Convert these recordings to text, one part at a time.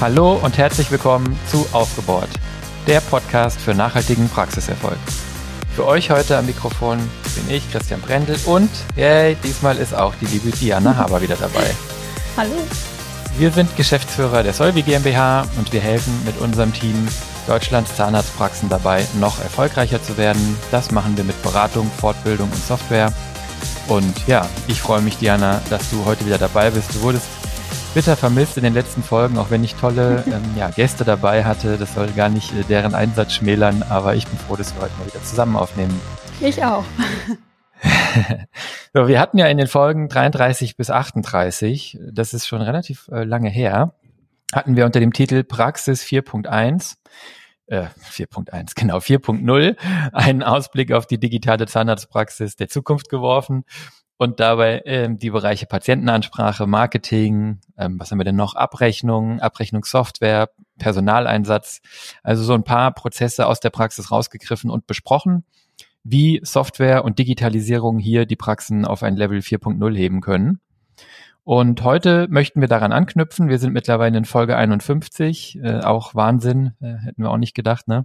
Hallo und herzlich willkommen zu Aufgebohrt, der Podcast für nachhaltigen Praxiserfolg. Für euch heute am Mikrofon bin ich, Christian Brendel, und yay, diesmal ist auch die liebe Diana Haber wieder dabei. Hallo. Wir sind Geschäftsführer der Solvi GmbH und wir helfen mit unserem Team Deutschlands Zahnarztpraxen dabei, noch erfolgreicher zu werden. Das machen wir mit Beratung, Fortbildung und Software. Und ja, ich freue mich, Diana, dass du heute wieder dabei bist. Du wurdest bitter vermisst in den letzten Folgen, auch wenn ich tolle ähm, ja, Gäste dabei hatte. Das soll gar nicht äh, deren Einsatz schmälern, aber ich bin froh, dass wir heute mal wieder zusammen aufnehmen. Ich auch. so, wir hatten ja in den Folgen 33 bis 38, das ist schon relativ äh, lange her, hatten wir unter dem Titel Praxis 4.1 äh, 4.1, genau, 4.0, einen Ausblick auf die digitale Zahnarztpraxis der Zukunft geworfen und dabei ähm, die Bereiche Patientenansprache, Marketing, ähm, was haben wir denn noch? Abrechnung, Abrechnungssoftware, Personaleinsatz, also so ein paar Prozesse aus der Praxis rausgegriffen und besprochen, wie Software und Digitalisierung hier die Praxen auf ein Level 4.0 heben können. Und heute möchten wir daran anknüpfen. Wir sind mittlerweile in Folge 51, äh, auch Wahnsinn, äh, hätten wir auch nicht gedacht, ne?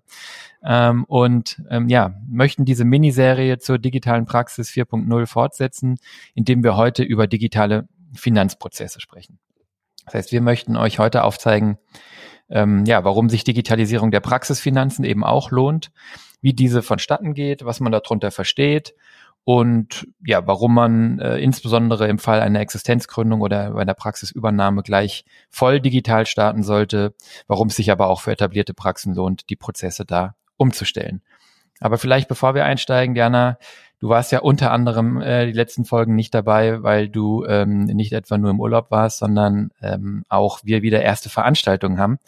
Ähm, und ähm, ja, möchten diese Miniserie zur digitalen Praxis 4.0 fortsetzen, indem wir heute über digitale Finanzprozesse sprechen. Das heißt, wir möchten euch heute aufzeigen, ähm, ja, warum sich Digitalisierung der Praxisfinanzen eben auch lohnt, wie diese vonstatten geht, was man darunter versteht und ja, warum man äh, insbesondere im Fall einer Existenzgründung oder bei einer Praxisübernahme gleich voll digital starten sollte, warum es sich aber auch für etablierte Praxen lohnt, die Prozesse da umzustellen. Aber vielleicht bevor wir einsteigen, Diana, du warst ja unter anderem äh, die letzten Folgen nicht dabei, weil du ähm, nicht etwa nur im Urlaub warst, sondern ähm, auch wir wieder erste Veranstaltungen haben.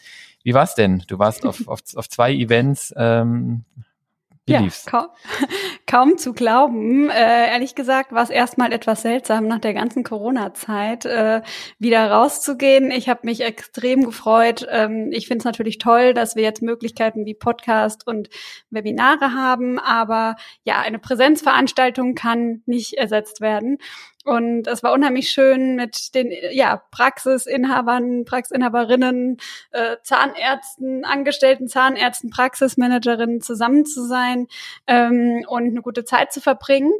Wie war's denn? Du warst auf, auf, auf zwei Events. Ähm, wie ja, lief's? Kaum, kaum zu glauben. Äh, ehrlich gesagt war es erstmal etwas seltsam, nach der ganzen Corona-Zeit äh, wieder rauszugehen. Ich habe mich extrem gefreut. Ähm, ich finde es natürlich toll, dass wir jetzt Möglichkeiten wie Podcast und Webinare haben, aber ja, eine Präsenzveranstaltung kann nicht ersetzt werden. Und es war unheimlich schön mit den ja, Praxisinhabern, Praxisinhaberinnen, äh, Zahnärzten, Angestellten Zahnärzten, Praxismanagerinnen zusammen zu sein ähm, und eine gute Zeit zu verbringen.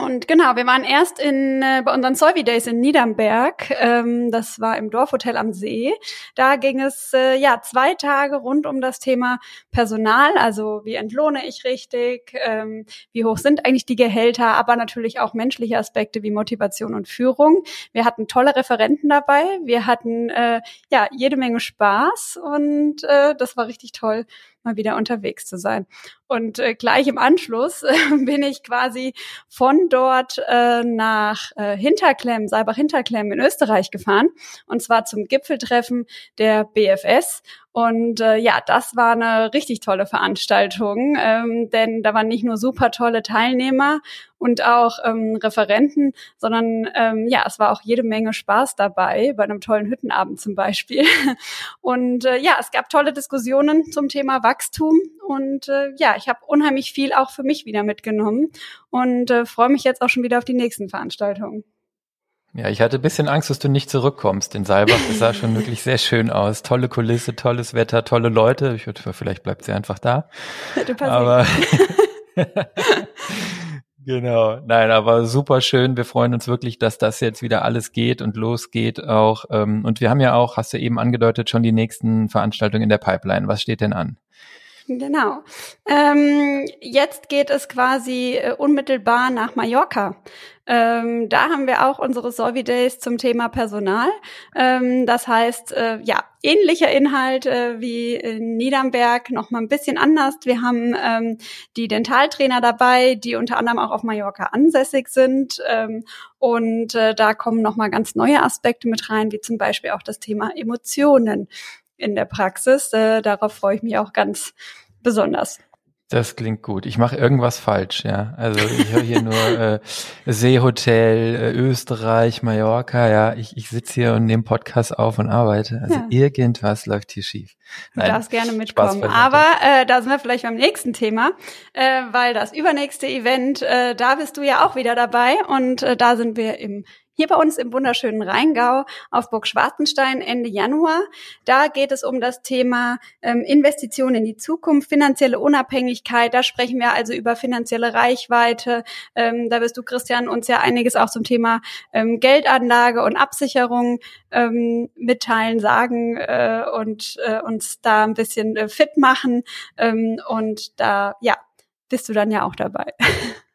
Und genau, wir waren erst in, äh, bei unseren Solvi Days in Niedernberg. Ähm, das war im Dorfhotel am See. Da ging es äh, ja zwei Tage rund um das Thema Personal. Also wie entlohne ich richtig? Ähm, wie hoch sind eigentlich die Gehälter? Aber natürlich auch menschliche Aspekte wie Motivation und Führung. Wir hatten tolle Referenten dabei. Wir hatten äh, ja jede Menge Spaß und äh, das war richtig toll mal wieder unterwegs zu sein. Und äh, gleich im Anschluss äh, bin ich quasi von dort äh, nach äh, Hinterklemm, Seibach-Hinterklemm in Österreich gefahren. Und zwar zum Gipfeltreffen der BFS. Und äh, ja, das war eine richtig tolle Veranstaltung, ähm, denn da waren nicht nur super tolle Teilnehmer und auch ähm, Referenten, sondern ähm, ja, es war auch jede Menge Spaß dabei, bei einem tollen Hüttenabend zum Beispiel. Und äh, ja, es gab tolle Diskussionen zum Thema Wachstum und äh, ja, ich habe unheimlich viel auch für mich wieder mitgenommen und äh, freue mich jetzt auch schon wieder auf die nächsten Veranstaltungen. Ja, ich hatte ein bisschen Angst, dass du nicht zurückkommst in Saalbach. Das sah schon wirklich sehr schön aus. Tolle Kulisse, tolles Wetter, tolle Leute. Ich würde, vielleicht bleibt sie einfach da. Aber genau, nein, aber super schön. Wir freuen uns wirklich, dass das jetzt wieder alles geht und losgeht auch. Ähm, und wir haben ja auch, hast du eben angedeutet, schon die nächsten Veranstaltungen in der Pipeline. Was steht denn an? Genau. Ähm, jetzt geht es quasi äh, unmittelbar nach Mallorca. Ähm, da haben wir auch unsere Solvi Days zum Thema Personal. Ähm, das heißt, äh, ja, ähnlicher Inhalt äh, wie in Niedernberg, noch mal ein bisschen anders. Wir haben ähm, die Dentaltrainer dabei, die unter anderem auch auf Mallorca ansässig sind. Ähm, und äh, da kommen noch mal ganz neue Aspekte mit rein, wie zum Beispiel auch das Thema Emotionen in der Praxis. Äh, darauf freue ich mich auch ganz besonders. Das klingt gut. Ich mache irgendwas falsch, ja. Also ich höre hier nur äh, Seehotel, äh, Österreich, Mallorca, ja. Ich, ich sitze hier und nehme Podcast auf und arbeite. Also ja. irgendwas läuft hier schief. Nein, du darfst gerne mitkommen. Aber äh, da sind wir vielleicht beim nächsten Thema, äh, weil das übernächste Event, äh, da bist du ja auch wieder dabei und äh, da sind wir im hier bei uns im wunderschönen Rheingau auf Burg Schwarzenstein Ende Januar. Da geht es um das Thema ähm, Investitionen in die Zukunft, finanzielle Unabhängigkeit. Da sprechen wir also über finanzielle Reichweite. Ähm, da wirst du, Christian, uns ja einiges auch zum Thema ähm, Geldanlage und Absicherung ähm, mitteilen, sagen äh, und äh, uns da ein bisschen äh, fit machen. Ähm, und da, ja, bist du dann ja auch dabei.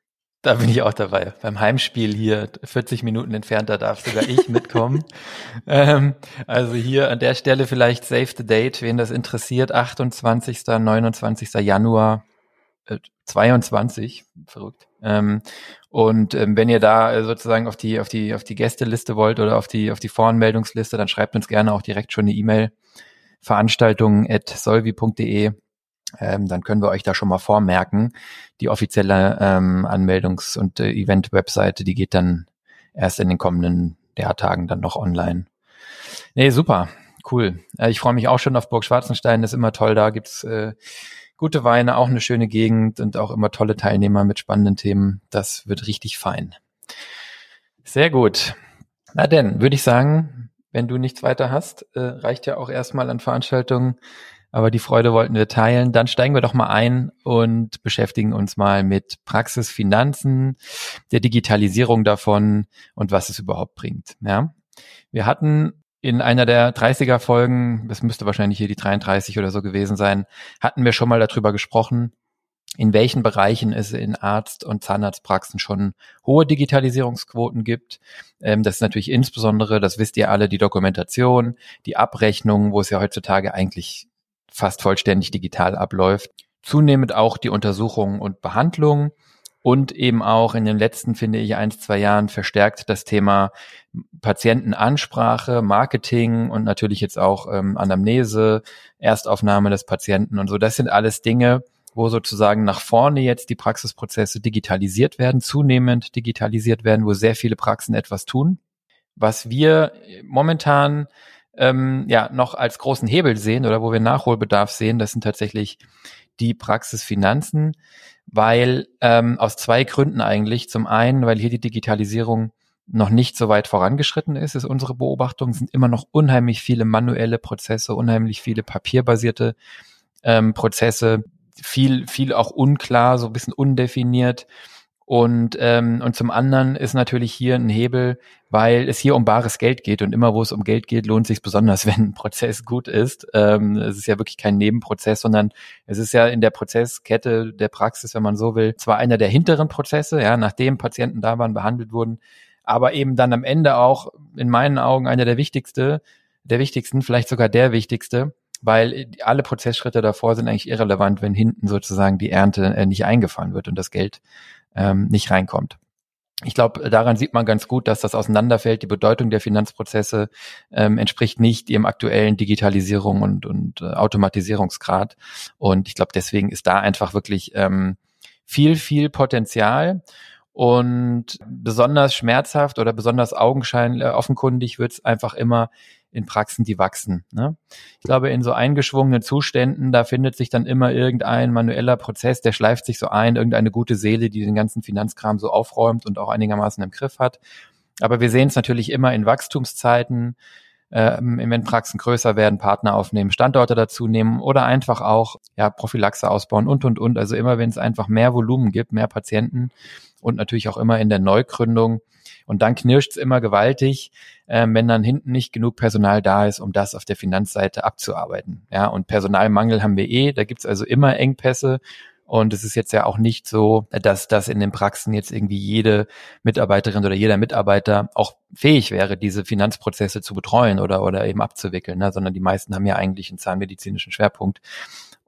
Da bin ich auch dabei. Beim Heimspiel hier 40 Minuten entfernt, da darf sogar ich mitkommen. ähm, also hier an der Stelle vielleicht Save the Date, wen das interessiert, 28., 29. Januar äh, 22, verrückt. Ähm, und ähm, wenn ihr da sozusagen auf die auf die auf die Gästeliste wollt oder auf die auf die Voranmeldungsliste, dann schreibt uns gerne auch direkt schon eine E-Mail Veranstaltungen at solvi.de ähm, dann können wir euch da schon mal vormerken. Die offizielle ähm, Anmeldungs- und äh, Event-Webseite, die geht dann erst in den kommenden Jahrtagen dann noch online. Nee, super, cool. Äh, ich freue mich auch schon auf Burg Schwarzenstein, ist immer toll, da gibt's äh, gute Weine, auch eine schöne Gegend und auch immer tolle Teilnehmer mit spannenden Themen. Das wird richtig fein. Sehr gut. Na denn, würde ich sagen, wenn du nichts weiter hast, äh, reicht ja auch erstmal an Veranstaltungen aber die Freude wollten wir teilen. Dann steigen wir doch mal ein und beschäftigen uns mal mit Praxis, Finanzen, der Digitalisierung davon und was es überhaupt bringt. Ja, wir hatten in einer der 30er Folgen, das müsste wahrscheinlich hier die 33 oder so gewesen sein, hatten wir schon mal darüber gesprochen, in welchen Bereichen es in Arzt- und Zahnarztpraxen schon hohe Digitalisierungsquoten gibt. Ähm, das ist natürlich insbesondere, das wisst ihr alle, die Dokumentation, die Abrechnung, wo es ja heutzutage eigentlich fast vollständig digital abläuft. Zunehmend auch die Untersuchung und Behandlung und eben auch in den letzten, finde ich, ein, zwei Jahren verstärkt das Thema Patientenansprache, Marketing und natürlich jetzt auch ähm, Anamnese, Erstaufnahme des Patienten und so. Das sind alles Dinge, wo sozusagen nach vorne jetzt die Praxisprozesse digitalisiert werden, zunehmend digitalisiert werden, wo sehr viele Praxen etwas tun. Was wir momentan ähm, ja noch als großen Hebel sehen oder wo wir Nachholbedarf sehen, das sind tatsächlich die Praxisfinanzen, weil ähm, aus zwei Gründen eigentlich. Zum einen, weil hier die Digitalisierung noch nicht so weit vorangeschritten ist, ist unsere Beobachtung, sind immer noch unheimlich viele manuelle Prozesse, unheimlich viele papierbasierte ähm, Prozesse, viel, viel auch unklar, so ein bisschen undefiniert. Und, ähm, und zum anderen ist natürlich hier ein Hebel, weil es hier um bares Geld geht und immer wo es um Geld geht, lohnt sich besonders, wenn ein Prozess gut ist. Ähm, es ist ja wirklich kein Nebenprozess, sondern es ist ja in der Prozesskette der Praxis, wenn man so will, zwar einer der hinteren Prozesse, ja, nachdem Patienten da waren, behandelt wurden, aber eben dann am Ende auch in meinen Augen einer der wichtigste, der wichtigsten, vielleicht sogar der wichtigste, weil alle Prozessschritte davor sind eigentlich irrelevant, wenn hinten sozusagen die Ernte äh, nicht eingefahren wird und das Geld ähm, nicht reinkommt. Ich glaube, daran sieht man ganz gut, dass das auseinanderfällt. Die Bedeutung der Finanzprozesse ähm, entspricht nicht ihrem aktuellen Digitalisierung und, und äh, Automatisierungsgrad. Und ich glaube, deswegen ist da einfach wirklich ähm, viel, viel Potenzial. Und besonders schmerzhaft oder besonders augenscheinlich äh, offenkundig wird es einfach immer in Praxen, die wachsen. Ne? Ich glaube, in so eingeschwungenen Zuständen, da findet sich dann immer irgendein manueller Prozess, der schleift sich so ein, irgendeine gute Seele, die den ganzen Finanzkram so aufräumt und auch einigermaßen im Griff hat. Aber wir sehen es natürlich immer in Wachstumszeiten, äh, wenn Praxen größer werden, Partner aufnehmen, Standorte dazu nehmen oder einfach auch ja, Prophylaxe ausbauen und, und, und. Also immer, wenn es einfach mehr Volumen gibt, mehr Patienten und natürlich auch immer in der Neugründung, und dann knirscht es immer gewaltig, ähm, wenn dann hinten nicht genug Personal da ist, um das auf der Finanzseite abzuarbeiten. Ja, und Personalmangel haben wir eh, da gibt's also immer Engpässe. Und es ist jetzt ja auch nicht so, dass das in den Praxen jetzt irgendwie jede Mitarbeiterin oder jeder Mitarbeiter auch fähig wäre, diese Finanzprozesse zu betreuen oder, oder eben abzuwickeln, ne? sondern die meisten haben ja eigentlich einen zahnmedizinischen Schwerpunkt.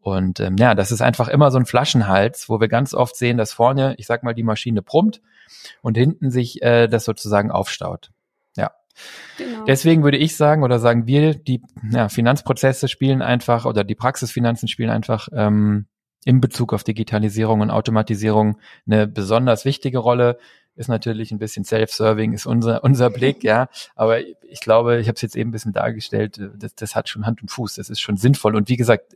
Und ähm, ja, das ist einfach immer so ein Flaschenhals, wo wir ganz oft sehen, dass vorne, ich sag mal, die Maschine brummt und hinten sich äh, das sozusagen aufstaut. Ja. Genau. Deswegen würde ich sagen oder sagen wir, die ja, Finanzprozesse spielen einfach oder die Praxisfinanzen spielen einfach ähm, in Bezug auf Digitalisierung und Automatisierung eine besonders wichtige Rolle. Ist natürlich ein bisschen Self-Serving, ist unser, unser Blick, ja. Aber ich glaube, ich habe es jetzt eben ein bisschen dargestellt, das, das hat schon Hand und Fuß, das ist schon sinnvoll. Und wie gesagt,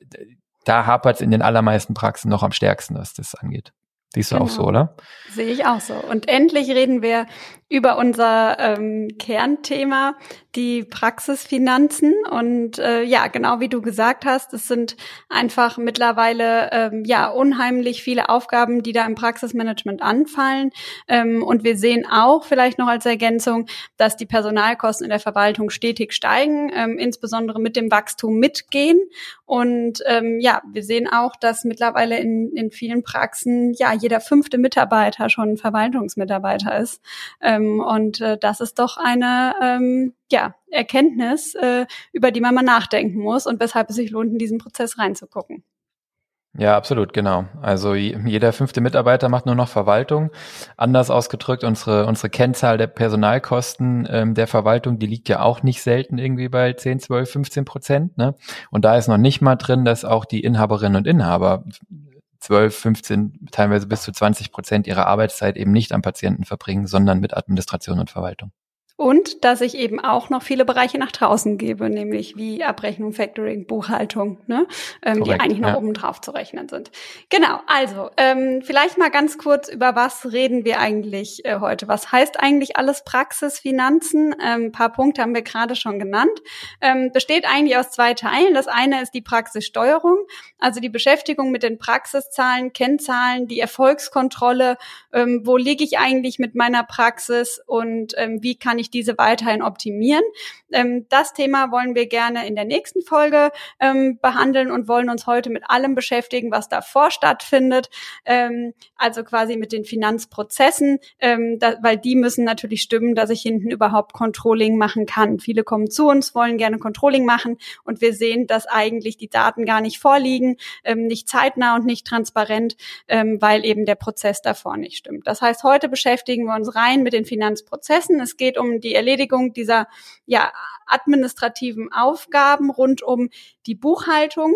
da hapert es in den allermeisten Praxen noch am stärksten, was das angeht. Siehst du genau. auch so, genau. oder? Sehe ich auch so. Und endlich reden wir über unser ähm, Kernthema, die Praxisfinanzen. Und äh, ja, genau wie du gesagt hast, es sind einfach mittlerweile ähm, ja unheimlich viele Aufgaben, die da im Praxismanagement anfallen. Ähm, und wir sehen auch vielleicht noch als Ergänzung, dass die Personalkosten in der Verwaltung stetig steigen, ähm, insbesondere mit dem Wachstum mitgehen. Und ähm, ja, wir sehen auch, dass mittlerweile in, in vielen Praxen ja jeder fünfte Mitarbeiter schon Verwaltungsmitarbeiter ist. Ähm, und äh, das ist doch eine ähm, ja, Erkenntnis, äh, über die man mal nachdenken muss und weshalb es sich lohnt, in diesen Prozess reinzugucken. Ja, absolut, genau. Also jeder fünfte Mitarbeiter macht nur noch Verwaltung. Anders ausgedrückt, unsere, unsere Kennzahl der Personalkosten ähm, der Verwaltung, die liegt ja auch nicht selten irgendwie bei 10, 12, 15 Prozent. Ne? Und da ist noch nicht mal drin, dass auch die Inhaberinnen und Inhaber 12, 15, teilweise bis zu 20 Prozent ihrer Arbeitszeit eben nicht am Patienten verbringen, sondern mit Administration und Verwaltung. Und dass ich eben auch noch viele Bereiche nach draußen gebe, nämlich wie Abrechnung, Factoring, Buchhaltung, ne? ähm, Korrekt, die eigentlich noch ja. oben drauf zu rechnen sind. Genau, also ähm, vielleicht mal ganz kurz, über was reden wir eigentlich äh, heute? Was heißt eigentlich alles Praxis, Finanzen? Ähm, ein paar Punkte haben wir gerade schon genannt. Ähm, besteht eigentlich aus zwei Teilen. Das eine ist die Praxissteuerung, also die Beschäftigung mit den Praxiszahlen, Kennzahlen, die Erfolgskontrolle, ähm, wo liege ich eigentlich mit meiner Praxis und ähm, wie kann ich diese weiterhin optimieren. Ähm, das Thema wollen wir gerne in der nächsten Folge ähm, behandeln und wollen uns heute mit allem beschäftigen, was davor stattfindet. Ähm, also quasi mit den Finanzprozessen, ähm, da, weil die müssen natürlich stimmen, dass ich hinten überhaupt Controlling machen kann. Viele kommen zu uns, wollen gerne Controlling machen und wir sehen, dass eigentlich die Daten gar nicht vorliegen, ähm, nicht zeitnah und nicht transparent, ähm, weil eben der Prozess davor nicht stimmt. Das heißt, heute beschäftigen wir uns rein mit den Finanzprozessen. Es geht um die Erledigung dieser ja, administrativen Aufgaben rund um die Buchhaltung.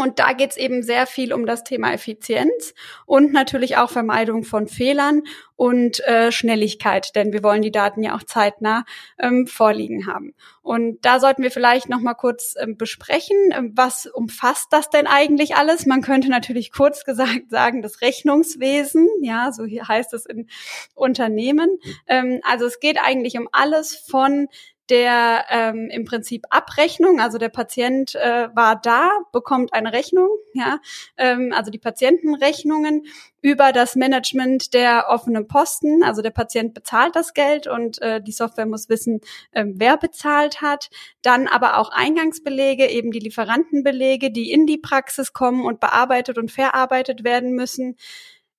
Und da geht's eben sehr viel um das Thema Effizienz und natürlich auch Vermeidung von Fehlern und äh, Schnelligkeit, denn wir wollen die Daten ja auch zeitnah ähm, vorliegen haben. Und da sollten wir vielleicht noch mal kurz ähm, besprechen, ähm, was umfasst das denn eigentlich alles? Man könnte natürlich kurz gesagt sagen, das Rechnungswesen, ja, so hier heißt es in Unternehmen. Ähm, also es geht eigentlich um alles von der ähm, im Prinzip Abrechnung, also der Patient äh, war da, bekommt eine Rechnung, ja, ähm, also die Patientenrechnungen über das Management der offenen Posten, also der Patient bezahlt das Geld und äh, die Software muss wissen, äh, wer bezahlt hat. Dann aber auch Eingangsbelege, eben die Lieferantenbelege, die in die Praxis kommen und bearbeitet und verarbeitet werden müssen.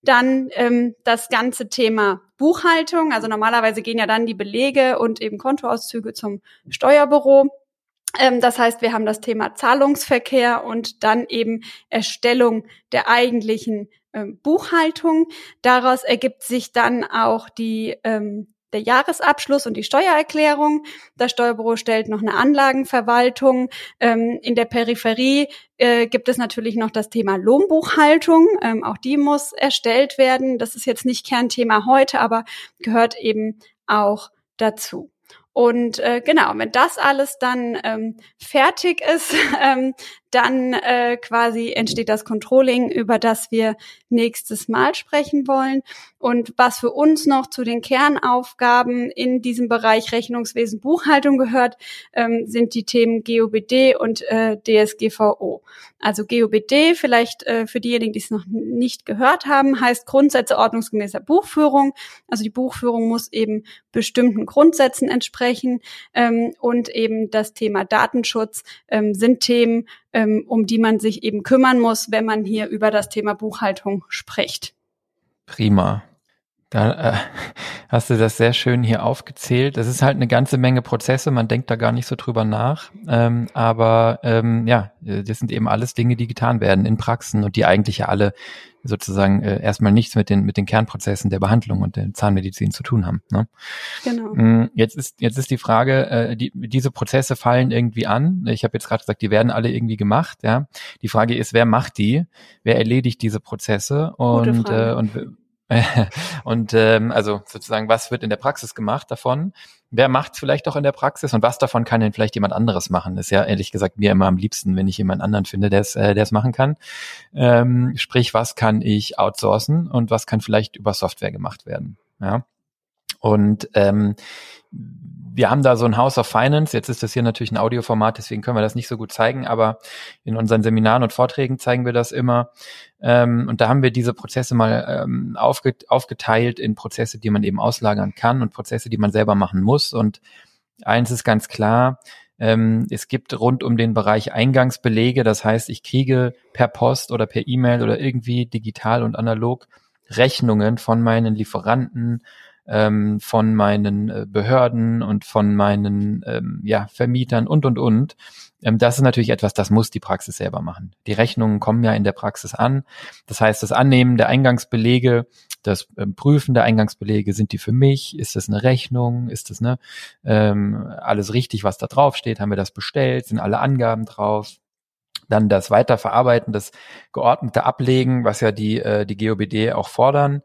Dann ähm, das ganze Thema Buchhaltung. Also normalerweise gehen ja dann die Belege und eben Kontoauszüge zum Steuerbüro. Ähm, das heißt, wir haben das Thema Zahlungsverkehr und dann eben Erstellung der eigentlichen ähm, Buchhaltung. Daraus ergibt sich dann auch die ähm, der Jahresabschluss und die Steuererklärung. Das Steuerbüro stellt noch eine Anlagenverwaltung. Ähm, in der Peripherie äh, gibt es natürlich noch das Thema Lohnbuchhaltung. Ähm, auch die muss erstellt werden. Das ist jetzt nicht Kernthema heute, aber gehört eben auch dazu. Und äh, genau, wenn das alles dann ähm, fertig ist, ähm, dann äh, quasi entsteht das Controlling, über das wir nächstes Mal sprechen wollen. Und was für uns noch zu den Kernaufgaben in diesem Bereich Rechnungswesen Buchhaltung gehört, ähm, sind die Themen GOBD und äh, DSGVO. Also GOBD, vielleicht äh, für diejenigen, die es noch nicht gehört haben, heißt Grundsätze ordnungsgemäßer Buchführung. Also die Buchführung muss eben bestimmten Grundsätzen entsprechen. Ähm, und eben das Thema Datenschutz ähm, sind Themen, ähm, um die man sich eben kümmern muss, wenn man hier über das Thema Buchhaltung spricht. Prima. Da äh, hast du das sehr schön hier aufgezählt. Das ist halt eine ganze Menge Prozesse, man denkt da gar nicht so drüber nach. Ähm, aber ähm, ja, das sind eben alles Dinge, die getan werden in Praxen und die eigentlich ja alle sozusagen äh, erstmal nichts mit den mit den Kernprozessen der Behandlung und der Zahnmedizin zu tun haben. Ne? Genau. Mm, jetzt ist jetzt ist die Frage, äh, die, diese Prozesse fallen irgendwie an. Ich habe jetzt gerade gesagt, die werden alle irgendwie gemacht. Ja, die Frage ist, wer macht die? Wer erledigt diese Prozesse? Und äh, und und ähm, also sozusagen, was wird in der Praxis gemacht davon? Wer macht es vielleicht auch in der Praxis und was davon kann denn vielleicht jemand anderes machen? Ist ja ehrlich gesagt mir immer am liebsten, wenn ich jemand anderen finde, der es äh, der's machen kann. Ähm, sprich, was kann ich outsourcen und was kann vielleicht über Software gemacht werden? Ja. Und ähm, wir haben da so ein House of Finance. Jetzt ist das hier natürlich ein Audioformat, deswegen können wir das nicht so gut zeigen, aber in unseren Seminaren und Vorträgen zeigen wir das immer. Ähm, und da haben wir diese Prozesse mal ähm, aufget aufgeteilt in Prozesse, die man eben auslagern kann und Prozesse, die man selber machen muss. Und eins ist ganz klar, ähm, es gibt rund um den Bereich Eingangsbelege. Das heißt, ich kriege per Post oder per E-Mail oder irgendwie digital und analog Rechnungen von meinen Lieferanten, ähm, von meinen äh, Behörden und von meinen ähm, ja, Vermietern und, und, und. Ähm, das ist natürlich etwas, das muss die Praxis selber machen. Die Rechnungen kommen ja in der Praxis an. Das heißt, das Annehmen der Eingangsbelege, das ähm, Prüfen der Eingangsbelege, sind die für mich? Ist das eine Rechnung? Ist das ne, ähm, alles richtig, was da drauf steht? Haben wir das bestellt? Sind alle Angaben drauf? Dann das Weiterverarbeiten, das geordnete Ablegen, was ja die, äh, die GOBD auch fordern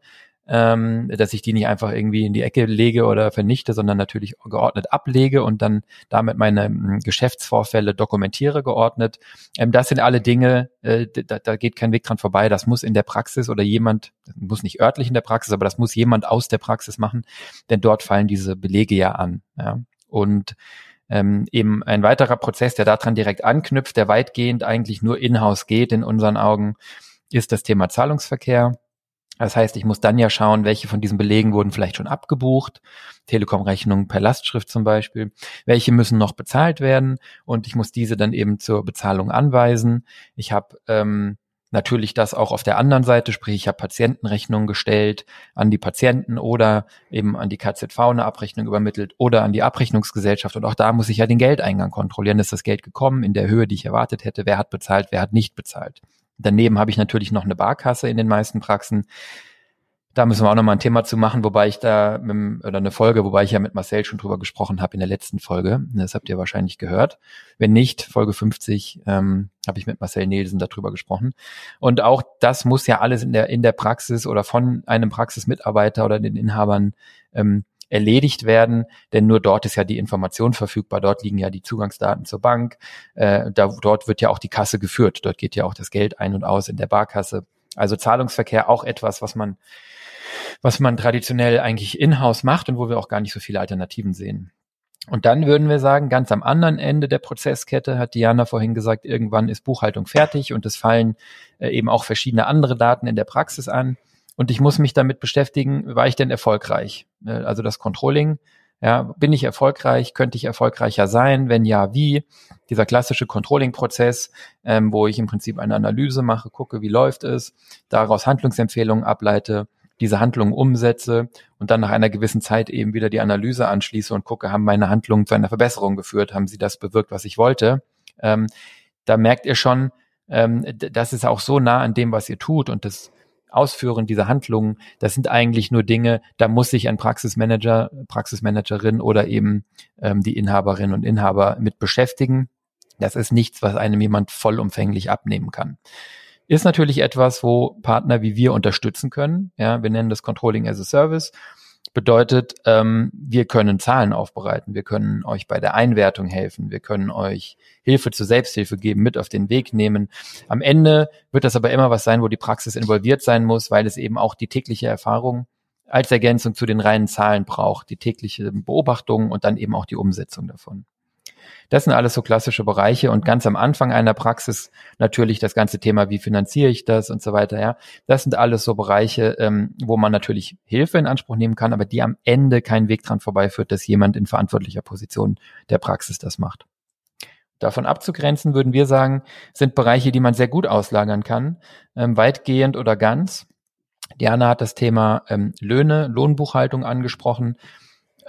ähm, dass ich die nicht einfach irgendwie in die Ecke lege oder vernichte, sondern natürlich geordnet ablege und dann damit meine ähm, Geschäftsvorfälle dokumentiere geordnet. Ähm, das sind alle Dinge, äh, da, da geht kein Weg dran vorbei. Das muss in der Praxis oder jemand, muss nicht örtlich in der Praxis, aber das muss jemand aus der Praxis machen, denn dort fallen diese Belege ja an. Ja? Und ähm, eben ein weiterer Prozess, der daran direkt anknüpft, der weitgehend eigentlich nur in-house geht in unseren Augen, ist das Thema Zahlungsverkehr. Das heißt, ich muss dann ja schauen, welche von diesen Belegen wurden vielleicht schon abgebucht, Telekom-Rechnungen per Lastschrift zum Beispiel, welche müssen noch bezahlt werden und ich muss diese dann eben zur Bezahlung anweisen. Ich habe ähm, natürlich das auch auf der anderen Seite, sprich ich habe Patientenrechnungen gestellt an die Patienten oder eben an die KZV eine Abrechnung übermittelt oder an die Abrechnungsgesellschaft und auch da muss ich ja den Geldeingang kontrollieren. Ist das Geld gekommen in der Höhe, die ich erwartet hätte? Wer hat bezahlt? Wer hat nicht bezahlt? Daneben habe ich natürlich noch eine Barkasse in den meisten Praxen. Da müssen wir auch nochmal ein Thema zu machen, wobei ich da, mit, oder eine Folge, wobei ich ja mit Marcel schon drüber gesprochen habe in der letzten Folge. Das habt ihr wahrscheinlich gehört. Wenn nicht, Folge 50, ähm, habe ich mit Marcel Nielsen darüber gesprochen. Und auch das muss ja alles in der, in der Praxis oder von einem Praxismitarbeiter oder den Inhabern ähm, erledigt werden, denn nur dort ist ja die Information verfügbar, dort liegen ja die Zugangsdaten zur Bank, äh, da, dort wird ja auch die Kasse geführt, dort geht ja auch das Geld ein und aus in der Barkasse. Also Zahlungsverkehr auch etwas, was man, was man traditionell eigentlich in-house macht und wo wir auch gar nicht so viele Alternativen sehen. Und dann würden wir sagen, ganz am anderen Ende der Prozesskette hat Diana vorhin gesagt, irgendwann ist Buchhaltung fertig und es fallen äh, eben auch verschiedene andere Daten in der Praxis an. Und ich muss mich damit beschäftigen, war ich denn erfolgreich? Äh, also das Controlling, ja, bin ich erfolgreich? Könnte ich erfolgreicher sein? Wenn ja, wie? Dieser klassische Controlling-Prozess, ähm, wo ich im Prinzip eine Analyse mache, gucke, wie läuft es, daraus Handlungsempfehlungen ableite, diese Handlungen umsetze und dann nach einer gewissen Zeit eben wieder die Analyse anschließe und gucke, haben meine Handlungen zu einer Verbesserung geführt? Haben sie das bewirkt, was ich wollte? Ähm, da merkt ihr schon, ähm, das ist auch so nah an dem, was ihr tut und das Ausführen dieser Handlungen, das sind eigentlich nur Dinge, da muss sich ein Praxismanager, Praxismanagerin oder eben ähm, die Inhaberinnen und Inhaber mit beschäftigen. Das ist nichts, was einem jemand vollumfänglich abnehmen kann. Ist natürlich etwas, wo Partner wie wir unterstützen können. Ja, wir nennen das Controlling as a Service. Bedeutet, ähm, wir können Zahlen aufbereiten, wir können euch bei der Einwertung helfen, wir können euch Hilfe zur Selbsthilfe geben, mit auf den Weg nehmen. Am Ende wird das aber immer was sein, wo die Praxis involviert sein muss, weil es eben auch die tägliche Erfahrung als Ergänzung zu den reinen Zahlen braucht, die tägliche Beobachtung und dann eben auch die Umsetzung davon. Das sind alles so klassische Bereiche und ganz am Anfang einer Praxis natürlich das ganze Thema, wie finanziere ich das und so weiter. Ja, das sind alles so Bereiche, ähm, wo man natürlich Hilfe in Anspruch nehmen kann, aber die am Ende keinen Weg dran vorbeiführt, dass jemand in verantwortlicher Position der Praxis das macht. Davon abzugrenzen, würden wir sagen, sind Bereiche, die man sehr gut auslagern kann, ähm, weitgehend oder ganz. Diana hat das Thema ähm, Löhne, Lohnbuchhaltung angesprochen.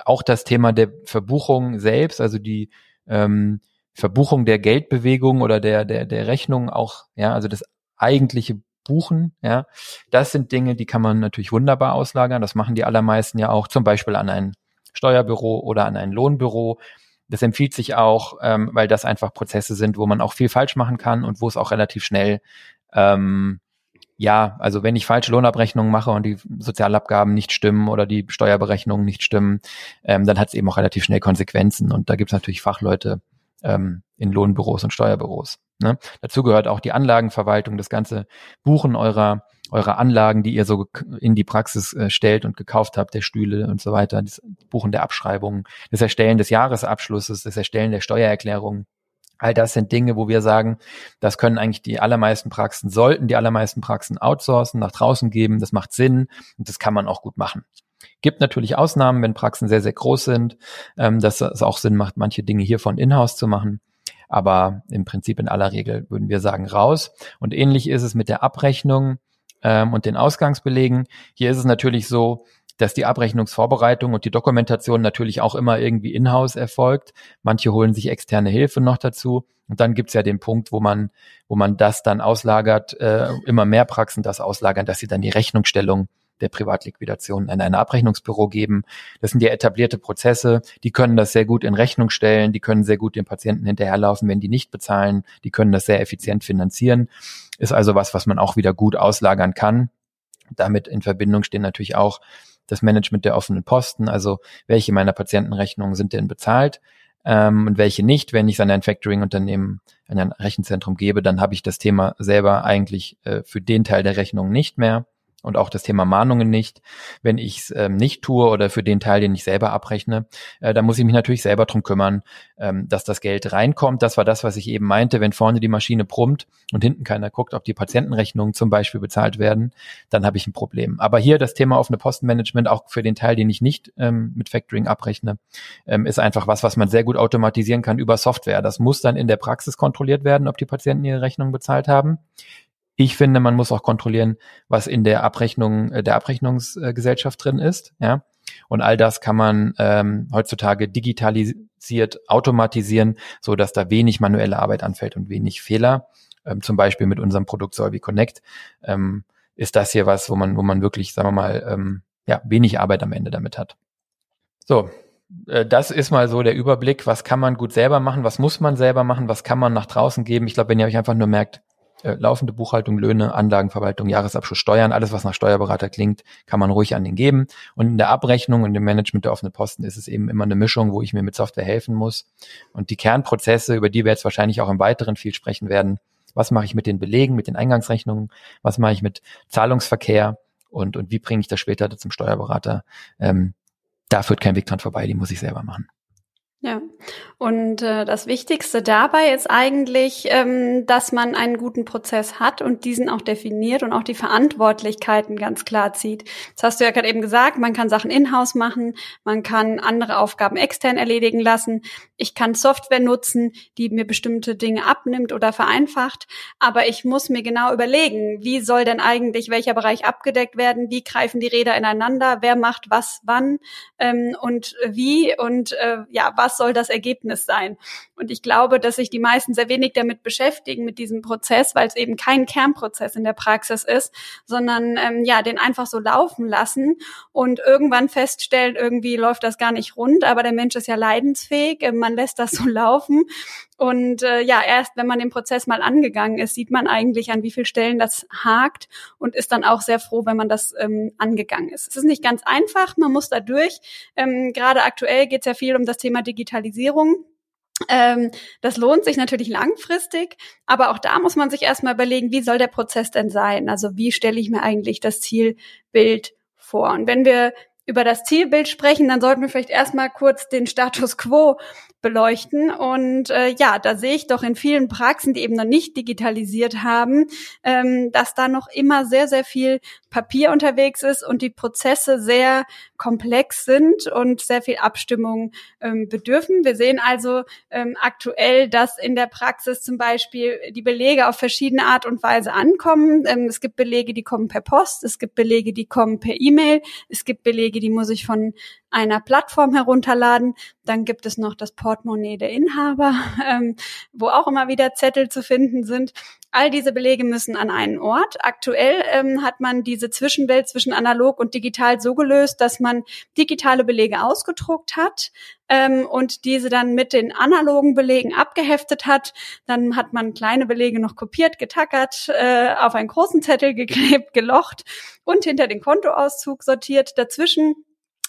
Auch das Thema der Verbuchung selbst, also die ähm, Verbuchung der Geldbewegung oder der, der, der Rechnung auch, ja, also das eigentliche Buchen, ja, das sind Dinge, die kann man natürlich wunderbar auslagern. Das machen die allermeisten ja auch, zum Beispiel an ein Steuerbüro oder an ein Lohnbüro. Das empfiehlt sich auch, ähm, weil das einfach Prozesse sind, wo man auch viel falsch machen kann und wo es auch relativ schnell ähm, ja, also wenn ich falsche Lohnabrechnungen mache und die Sozialabgaben nicht stimmen oder die Steuerberechnungen nicht stimmen, ähm, dann hat es eben auch relativ schnell Konsequenzen. Und da gibt es natürlich Fachleute ähm, in Lohnbüros und Steuerbüros. Ne? Dazu gehört auch die Anlagenverwaltung, das ganze Buchen eurer eurer Anlagen, die ihr so in die Praxis äh, stellt und gekauft habt, der Stühle und so weiter, das Buchen der Abschreibungen, das Erstellen des Jahresabschlusses, das Erstellen der Steuererklärung. All das sind Dinge, wo wir sagen, das können eigentlich die allermeisten Praxen, sollten die allermeisten Praxen outsourcen, nach draußen geben. Das macht Sinn und das kann man auch gut machen. Gibt natürlich Ausnahmen, wenn Praxen sehr, sehr groß sind, ähm, dass es auch Sinn macht, manche Dinge hier von in-house zu machen. Aber im Prinzip in aller Regel würden wir sagen raus. Und ähnlich ist es mit der Abrechnung ähm, und den Ausgangsbelegen. Hier ist es natürlich so, dass die Abrechnungsvorbereitung und die Dokumentation natürlich auch immer irgendwie in-house erfolgt. Manche holen sich externe Hilfe noch dazu. Und dann gibt's ja den Punkt, wo man, wo man das dann auslagert, äh, immer mehr Praxen das auslagern, dass sie dann die Rechnungsstellung der Privatliquidation an ein Abrechnungsbüro geben. Das sind ja etablierte Prozesse, die können das sehr gut in Rechnung stellen, die können sehr gut den Patienten hinterherlaufen, wenn die nicht bezahlen, die können das sehr effizient finanzieren. Ist also was, was man auch wieder gut auslagern kann. Damit in Verbindung stehen natürlich auch das Management der offenen Posten, also welche meiner Patientenrechnungen sind denn bezahlt ähm, und welche nicht. Wenn ich es an ein Factoring-Unternehmen, an ein Rechenzentrum gebe, dann habe ich das Thema selber eigentlich äh, für den Teil der Rechnung nicht mehr und auch das Thema Mahnungen nicht. Wenn ich es ähm, nicht tue oder für den Teil, den ich selber abrechne, äh, dann muss ich mich natürlich selber drum kümmern, ähm, dass das Geld reinkommt. Das war das, was ich eben meinte. Wenn vorne die Maschine brummt und hinten keiner guckt, ob die Patientenrechnungen zum Beispiel bezahlt werden, dann habe ich ein Problem. Aber hier das Thema offene Postenmanagement, auch für den Teil, den ich nicht ähm, mit Factoring abrechne, ähm, ist einfach was, was man sehr gut automatisieren kann über Software. Das muss dann in der Praxis kontrolliert werden, ob die Patienten ihre Rechnungen bezahlt haben. Ich finde, man muss auch kontrollieren, was in der Abrechnung äh, der Abrechnungsgesellschaft drin ist. Ja, und all das kann man ähm, heutzutage digitalisiert, automatisieren, so dass da wenig manuelle Arbeit anfällt und wenig Fehler. Ähm, zum Beispiel mit unserem Produkt Solvi Connect ähm, ist das hier was, wo man, wo man wirklich, sagen wir mal, ähm, ja, wenig Arbeit am Ende damit hat. So, äh, das ist mal so der Überblick, was kann man gut selber machen, was muss man selber machen, was kann man nach draußen geben. Ich glaube, wenn ihr euch einfach nur merkt, äh, laufende Buchhaltung, Löhne, Anlagenverwaltung, Jahresabschluss, Steuern, alles was nach Steuerberater klingt, kann man ruhig an den geben. Und in der Abrechnung und im Management der offenen Posten ist es eben immer eine Mischung, wo ich mir mit Software helfen muss. Und die Kernprozesse, über die wir jetzt wahrscheinlich auch im Weiteren viel sprechen werden, was mache ich mit den Belegen, mit den Eingangsrechnungen, was mache ich mit Zahlungsverkehr und, und wie bringe ich das später zum Steuerberater, ähm, da führt kein Weg dran vorbei, die muss ich selber machen. Ja, und äh, das Wichtigste dabei ist eigentlich, ähm, dass man einen guten Prozess hat und diesen auch definiert und auch die Verantwortlichkeiten ganz klar zieht. Das hast du ja gerade eben gesagt, man kann Sachen in-house machen, man kann andere Aufgaben extern erledigen lassen, ich kann Software nutzen, die mir bestimmte Dinge abnimmt oder vereinfacht, aber ich muss mir genau überlegen, wie soll denn eigentlich welcher Bereich abgedeckt werden, wie greifen die Räder ineinander, wer macht was wann? Ähm, und wie? Und äh, ja, was was soll das Ergebnis sein? Und ich glaube, dass sich die meisten sehr wenig damit beschäftigen, mit diesem Prozess, weil es eben kein Kernprozess in der Praxis ist, sondern ähm, ja, den einfach so laufen lassen und irgendwann feststellen, irgendwie läuft das gar nicht rund, aber der Mensch ist ja leidensfähig, äh, man lässt das so laufen und äh, ja, erst wenn man den Prozess mal angegangen ist, sieht man eigentlich, an wie vielen Stellen das hakt und ist dann auch sehr froh, wenn man das ähm, angegangen ist. Es ist nicht ganz einfach, man muss da durch. Ähm, Gerade aktuell geht es ja viel um das Thema Digitalisierung. Ähm, das lohnt sich natürlich langfristig, aber auch da muss man sich erstmal überlegen, wie soll der Prozess denn sein? Also wie stelle ich mir eigentlich das Zielbild vor? Und wenn wir über das Zielbild sprechen, dann sollten wir vielleicht erstmal kurz den Status quo beleuchten. Und äh, ja, da sehe ich doch in vielen Praxen, die eben noch nicht digitalisiert haben, ähm, dass da noch immer sehr, sehr viel Papier unterwegs ist und die Prozesse sehr komplex sind und sehr viel Abstimmung ähm, bedürfen. Wir sehen also ähm, aktuell, dass in der Praxis zum Beispiel die Belege auf verschiedene Art und Weise ankommen. Ähm, es gibt Belege, die kommen per Post, es gibt Belege, die kommen per E-Mail, es gibt Belege, die muss ich von einer Plattform herunterladen. Dann gibt es noch das Portemonnaie der Inhaber, ähm, wo auch immer wieder Zettel zu finden sind. All diese Belege müssen an einen Ort. Aktuell ähm, hat man diese Zwischenwelt zwischen analog und digital so gelöst, dass man digitale Belege ausgedruckt hat ähm, und diese dann mit den analogen Belegen abgeheftet hat. Dann hat man kleine Belege noch kopiert, getackert, äh, auf einen großen Zettel geklebt, gelocht und hinter den Kontoauszug sortiert. Dazwischen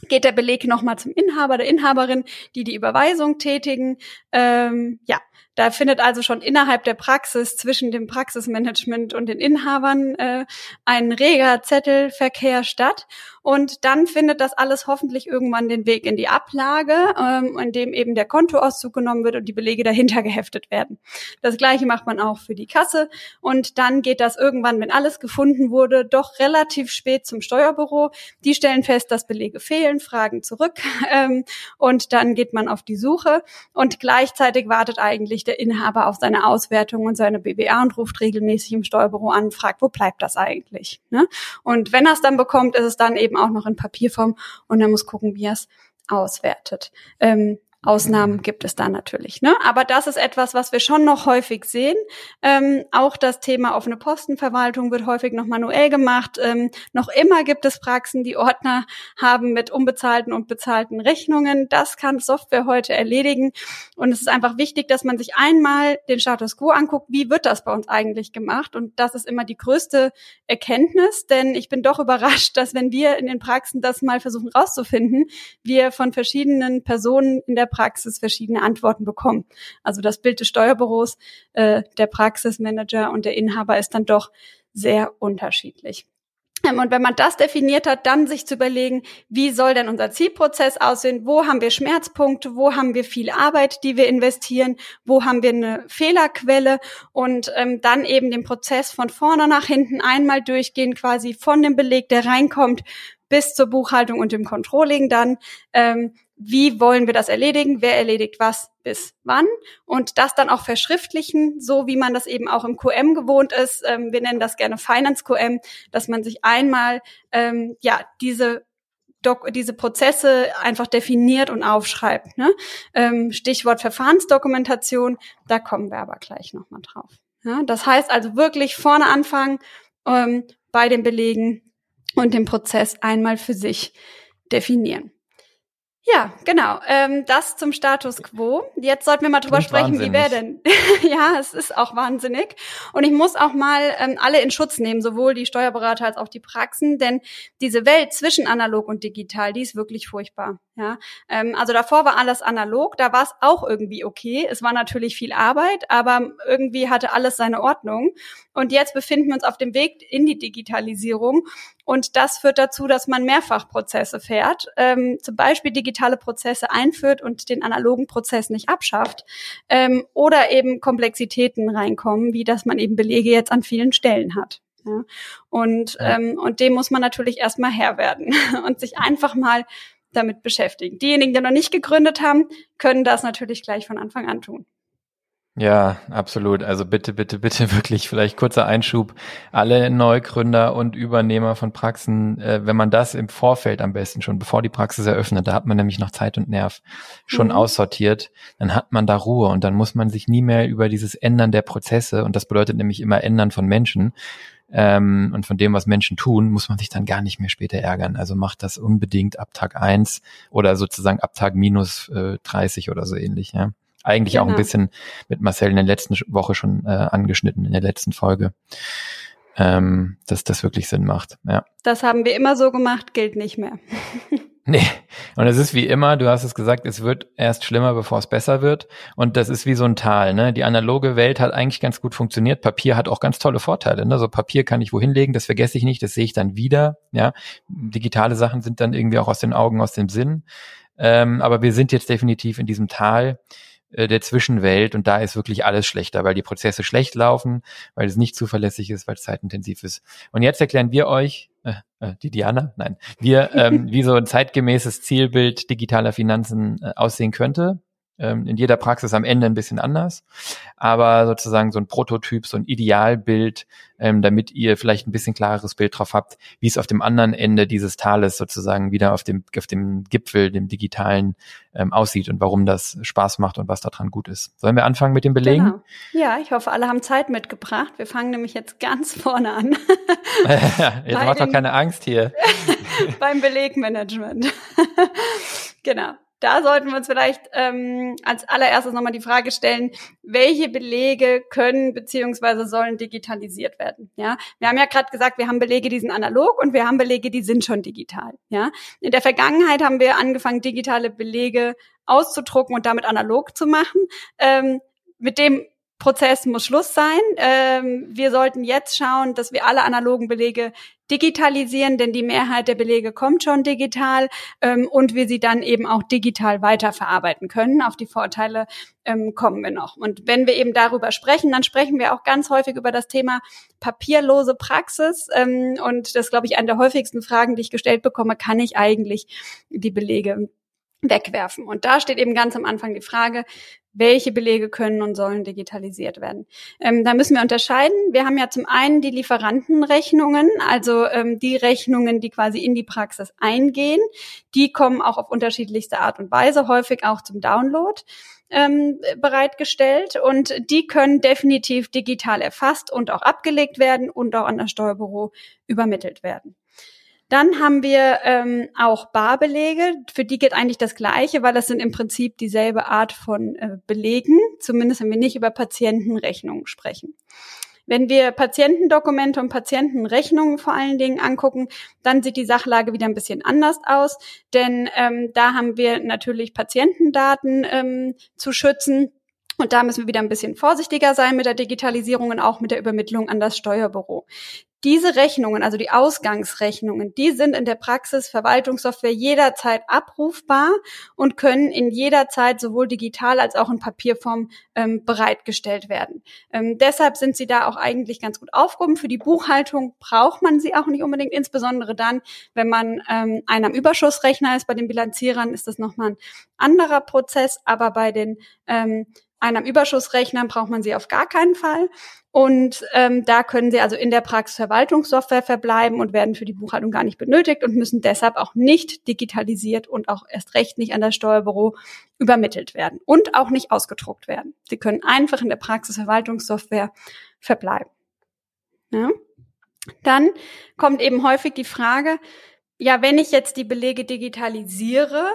geht der Beleg nochmal zum Inhaber, der Inhaberin, die die Überweisung tätigen. Ähm, ja, da findet also schon innerhalb der Praxis zwischen dem Praxismanagement und den Inhabern äh, ein reger Zettelverkehr statt. Und dann findet das alles hoffentlich irgendwann den Weg in die Ablage, ähm, in dem eben der Kontoauszug genommen wird und die Belege dahinter geheftet werden. Das gleiche macht man auch für die Kasse. Und dann geht das irgendwann, wenn alles gefunden wurde, doch relativ spät zum Steuerbüro. Die stellen fest, dass Belege fehlen, fragen zurück ähm, und dann geht man auf die Suche. Und gleichzeitig wartet eigentlich der Inhaber auf seine Auswertung und seine BBA und ruft regelmäßig im Steuerbüro an, fragt, wo bleibt das eigentlich? Ne? Und wenn er es dann bekommt, ist es dann eben auch noch in Papierform und er muss gucken, wie er es auswertet. Ähm, Ausnahmen gibt es da natürlich. Ne? Aber das ist etwas, was wir schon noch häufig sehen. Ähm, auch das Thema offene Postenverwaltung wird häufig noch manuell gemacht. Ähm, noch immer gibt es Praxen, die Ordner haben mit unbezahlten und bezahlten Rechnungen. Das kann Software heute erledigen. Und es ist einfach wichtig, dass man sich einmal den Status quo anguckt, wie wird das bei uns eigentlich gemacht. Und das ist immer die größte Erkenntnis, denn ich bin doch überrascht, dass wenn wir in den Praxen das mal versuchen rauszufinden, wir von verschiedenen Personen in der Praxis verschiedene Antworten bekommen. Also das Bild des Steuerbüros, äh, der Praxismanager und der Inhaber ist dann doch sehr unterschiedlich. Ähm, und wenn man das definiert hat, dann sich zu überlegen, wie soll denn unser Zielprozess aussehen? Wo haben wir Schmerzpunkte? Wo haben wir viel Arbeit, die wir investieren? Wo haben wir eine Fehlerquelle? Und ähm, dann eben den Prozess von vorne nach hinten einmal durchgehen, quasi von dem Beleg, der reinkommt, bis zur Buchhaltung und dem Controlling dann. Ähm, wie wollen wir das erledigen, wer erledigt was bis wann und das dann auch verschriftlichen, so wie man das eben auch im QM gewohnt ist. Ähm, wir nennen das gerne Finance QM, dass man sich einmal ähm, ja diese diese Prozesse einfach definiert und aufschreibt. Ne? Ähm, Stichwort Verfahrensdokumentation, da kommen wir aber gleich nochmal drauf. Ja? Das heißt also wirklich vorne anfangen ähm, bei den Belegen und den Prozess einmal für sich definieren. Ja, genau. Ähm, das zum Status quo. Jetzt sollten wir mal drüber Klingt sprechen, wahnsinnig. wie wäre denn? ja, es ist auch wahnsinnig. Und ich muss auch mal ähm, alle in Schutz nehmen, sowohl die Steuerberater als auch die Praxen, denn diese Welt zwischen analog und digital, die ist wirklich furchtbar. Ja, ähm, also davor war alles analog, da war es auch irgendwie okay. Es war natürlich viel Arbeit, aber irgendwie hatte alles seine Ordnung. Und jetzt befinden wir uns auf dem Weg in die Digitalisierung. Und das führt dazu, dass man Mehrfachprozesse fährt, ähm, zum Beispiel digitale Prozesse einführt und den analogen Prozess nicht abschafft. Ähm, oder eben Komplexitäten reinkommen, wie dass man eben Belege jetzt an vielen Stellen hat. Ja. Und, ja. Ähm, und dem muss man natürlich erstmal Herr werden und sich einfach mal damit beschäftigen. Diejenigen, die noch nicht gegründet haben, können das natürlich gleich von Anfang an tun. Ja, absolut. Also bitte, bitte, bitte wirklich vielleicht kurzer Einschub. Alle Neugründer und Übernehmer von Praxen, äh, wenn man das im Vorfeld am besten schon, bevor die Praxis eröffnet, da hat man nämlich noch Zeit und Nerv schon mhm. aussortiert, dann hat man da Ruhe und dann muss man sich nie mehr über dieses Ändern der Prozesse und das bedeutet nämlich immer Ändern von Menschen ähm, und von dem, was Menschen tun, muss man sich dann gar nicht mehr später ärgern. Also macht das unbedingt ab Tag eins oder sozusagen ab Tag minus äh, 30 oder so ähnlich. Ja. Eigentlich genau. auch ein genau. bisschen mit Marcel in der letzten Woche schon äh, angeschnitten, in der letzten Folge. Ähm, dass das wirklich Sinn macht. Ja. Das haben wir immer so gemacht, gilt nicht mehr. Nee. Und es ist wie immer, du hast es gesagt, es wird erst schlimmer, bevor es besser wird. Und das ist wie so ein Tal. Ne? Die analoge Welt hat eigentlich ganz gut funktioniert. Papier hat auch ganz tolle Vorteile. Ne? So Papier kann ich wohin legen, das vergesse ich nicht, das sehe ich dann wieder. Ja, Digitale Sachen sind dann irgendwie auch aus den Augen, aus dem Sinn. Ähm, aber wir sind jetzt definitiv in diesem Tal der Zwischenwelt und da ist wirklich alles schlechter, weil die Prozesse schlecht laufen, weil es nicht zuverlässig ist, weil es zeitintensiv ist. Und jetzt erklären wir euch, äh, äh, die Diana, nein, wir, ähm, wie so ein zeitgemäßes Zielbild digitaler Finanzen äh, aussehen könnte. Ähm, in jeder Praxis am Ende ein bisschen anders, aber sozusagen so ein Prototyp, so ein Idealbild, ähm, damit ihr vielleicht ein bisschen klareres Bild drauf habt, wie es auf dem anderen Ende dieses Tales sozusagen wieder auf dem, auf dem Gipfel, dem digitalen, ähm, aussieht und warum das Spaß macht und was daran gut ist. Sollen wir anfangen mit den Belegen? Genau. Ja, ich hoffe, alle haben Zeit mitgebracht. Wir fangen nämlich jetzt ganz vorne an. jetzt macht doch keine Angst hier. beim Belegmanagement. genau da sollten wir uns vielleicht ähm, als allererstes nochmal die Frage stellen, welche Belege können beziehungsweise sollen digitalisiert werden. Ja, wir haben ja gerade gesagt, wir haben Belege, die sind analog und wir haben Belege, die sind schon digital. Ja, in der Vergangenheit haben wir angefangen, digitale Belege auszudrucken und damit analog zu machen. Ähm, mit dem Prozess muss Schluss sein. Ähm, wir sollten jetzt schauen, dass wir alle analogen Belege digitalisieren, denn die Mehrheit der Belege kommt schon digital ähm, und wir sie dann eben auch digital weiterverarbeiten können. Auf die Vorteile ähm, kommen wir noch. Und wenn wir eben darüber sprechen, dann sprechen wir auch ganz häufig über das Thema papierlose Praxis. Ähm, und das glaube ich, eine der häufigsten Fragen, die ich gestellt bekomme, kann ich eigentlich die Belege wegwerfen. Und da steht eben ganz am Anfang die Frage, welche Belege können und sollen digitalisiert werden. Ähm, da müssen wir unterscheiden. Wir haben ja zum einen die Lieferantenrechnungen, also ähm, die Rechnungen, die quasi in die Praxis eingehen. Die kommen auch auf unterschiedlichste Art und Weise, häufig auch zum Download ähm, bereitgestellt und die können definitiv digital erfasst und auch abgelegt werden und auch an das Steuerbüro übermittelt werden. Dann haben wir ähm, auch Barbelege. Für die geht eigentlich das Gleiche, weil das sind im Prinzip dieselbe Art von äh, Belegen, zumindest wenn wir nicht über Patientenrechnungen sprechen. Wenn wir Patientendokumente und Patientenrechnungen vor allen Dingen angucken, dann sieht die Sachlage wieder ein bisschen anders aus, denn ähm, da haben wir natürlich Patientendaten ähm, zu schützen. Und da müssen wir wieder ein bisschen vorsichtiger sein mit der Digitalisierung und auch mit der Übermittlung an das Steuerbüro. Diese Rechnungen, also die Ausgangsrechnungen, die sind in der Praxis Verwaltungssoftware jederzeit abrufbar und können in jeder Zeit sowohl digital als auch in Papierform ähm, bereitgestellt werden. Ähm, deshalb sind sie da auch eigentlich ganz gut aufgehoben. Für die Buchhaltung braucht man sie auch nicht unbedingt, insbesondere dann, wenn man ähm, einer am Überschussrechner ist. Bei den Bilanzierern ist das nochmal ein anderer Prozess, aber bei den ähm, einem Überschussrechner braucht man sie auf gar keinen Fall. Und ähm, da können sie also in der Praxis Verwaltungssoftware verbleiben und werden für die Buchhaltung gar nicht benötigt und müssen deshalb auch nicht digitalisiert und auch erst recht nicht an das Steuerbüro übermittelt werden und auch nicht ausgedruckt werden. Sie können einfach in der Praxis Verwaltungssoftware verbleiben. Ja? Dann kommt eben häufig die Frage, ja, wenn ich jetzt die Belege digitalisiere,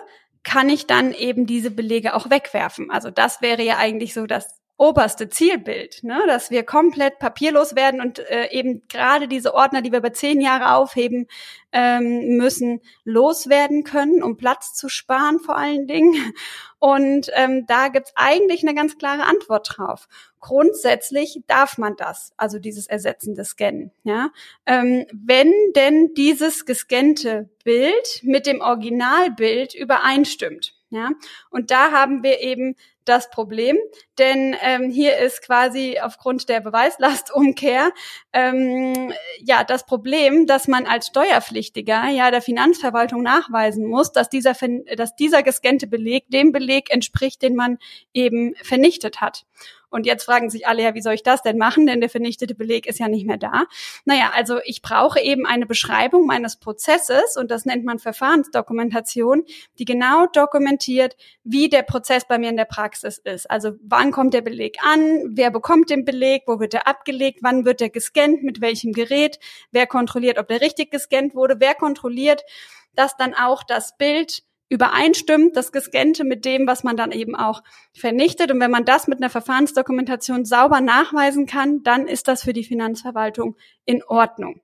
kann ich dann eben diese Belege auch wegwerfen. Also das wäre ja eigentlich so das oberste Zielbild, ne? dass wir komplett papierlos werden und äh, eben gerade diese Ordner, die wir über zehn Jahre aufheben ähm, müssen, loswerden können, um Platz zu sparen vor allen Dingen. Und ähm, da gibt's eigentlich eine ganz klare Antwort drauf. Grundsätzlich darf man das, also dieses ersetzende Scannen. Ja? Ähm, wenn denn dieses gescannte Bild mit dem Originalbild übereinstimmt. Ja? Und da haben wir eben das Problem, denn ähm, hier ist quasi aufgrund der Beweislastumkehr ähm, ja das Problem, dass man als Steuerpflichtiger ja der Finanzverwaltung nachweisen muss, dass dieser dass dieser gescannte Beleg dem Beleg entspricht, den man eben vernichtet hat. Und jetzt fragen sich alle, ja, wie soll ich das denn machen? Denn der vernichtete Beleg ist ja nicht mehr da. Naja, also ich brauche eben eine Beschreibung meines Prozesses und das nennt man Verfahrensdokumentation, die genau dokumentiert, wie der Prozess bei mir in der Praxis ist. Also wann kommt der Beleg an? Wer bekommt den Beleg? Wo wird er abgelegt? Wann wird er gescannt? Mit welchem Gerät? Wer kontrolliert, ob der richtig gescannt wurde? Wer kontrolliert, dass dann auch das Bild übereinstimmt, das Gescannte mit dem, was man dann eben auch vernichtet. Und wenn man das mit einer Verfahrensdokumentation sauber nachweisen kann, dann ist das für die Finanzverwaltung in Ordnung.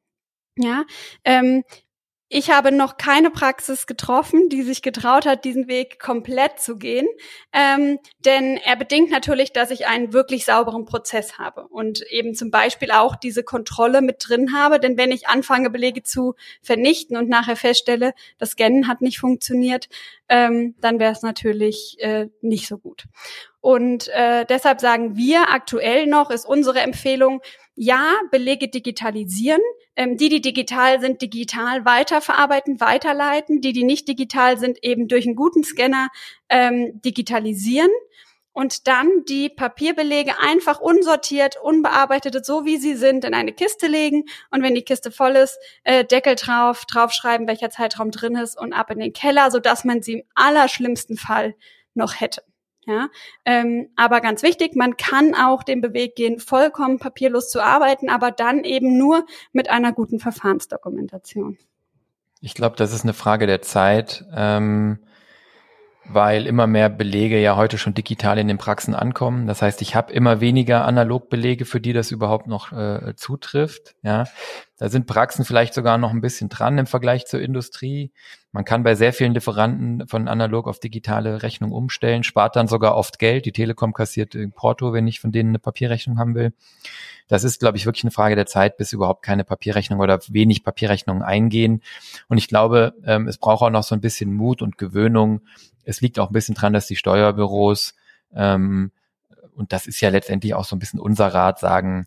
Ja, ähm, ich habe noch keine Praxis getroffen, die sich getraut hat, diesen Weg komplett zu gehen. Ähm, denn er bedingt natürlich, dass ich einen wirklich sauberen Prozess habe und eben zum Beispiel auch diese Kontrolle mit drin habe. Denn wenn ich anfange, Belege zu vernichten und nachher feststelle, das Scannen hat nicht funktioniert, ähm, dann wäre es natürlich äh, nicht so gut. Und äh, deshalb sagen wir aktuell noch, ist unsere Empfehlung, ja, Belege digitalisieren. Ähm, die, die digital sind, digital weiterverarbeiten, weiterleiten. Die, die nicht digital sind, eben durch einen guten Scanner ähm, digitalisieren und dann die Papierbelege einfach unsortiert, unbearbeitet, so wie sie sind, in eine Kiste legen und wenn die Kiste voll ist, äh, Deckel drauf, draufschreiben, welcher Zeitraum drin ist und ab in den Keller, so dass man sie im allerschlimmsten Fall noch hätte. Ja, ähm, aber ganz wichtig, man kann auch den Beweg gehen, vollkommen papierlos zu arbeiten, aber dann eben nur mit einer guten Verfahrensdokumentation. Ich glaube, das ist eine Frage der Zeit. Ähm weil immer mehr Belege ja heute schon digital in den Praxen ankommen. Das heißt, ich habe immer weniger Analogbelege, für die das überhaupt noch äh, zutrifft. Ja, da sind Praxen vielleicht sogar noch ein bisschen dran im Vergleich zur Industrie. Man kann bei sehr vielen Lieferanten von analog auf digitale Rechnung umstellen, spart dann sogar oft Geld. Die Telekom kassiert Porto, wenn ich von denen eine Papierrechnung haben will. Das ist, glaube ich, wirklich eine Frage der Zeit, bis überhaupt keine Papierrechnung oder wenig Papierrechnungen eingehen. Und ich glaube, ähm, es braucht auch noch so ein bisschen Mut und Gewöhnung. Es liegt auch ein bisschen dran, dass die Steuerbüros, ähm, und das ist ja letztendlich auch so ein bisschen unser Rat, sagen,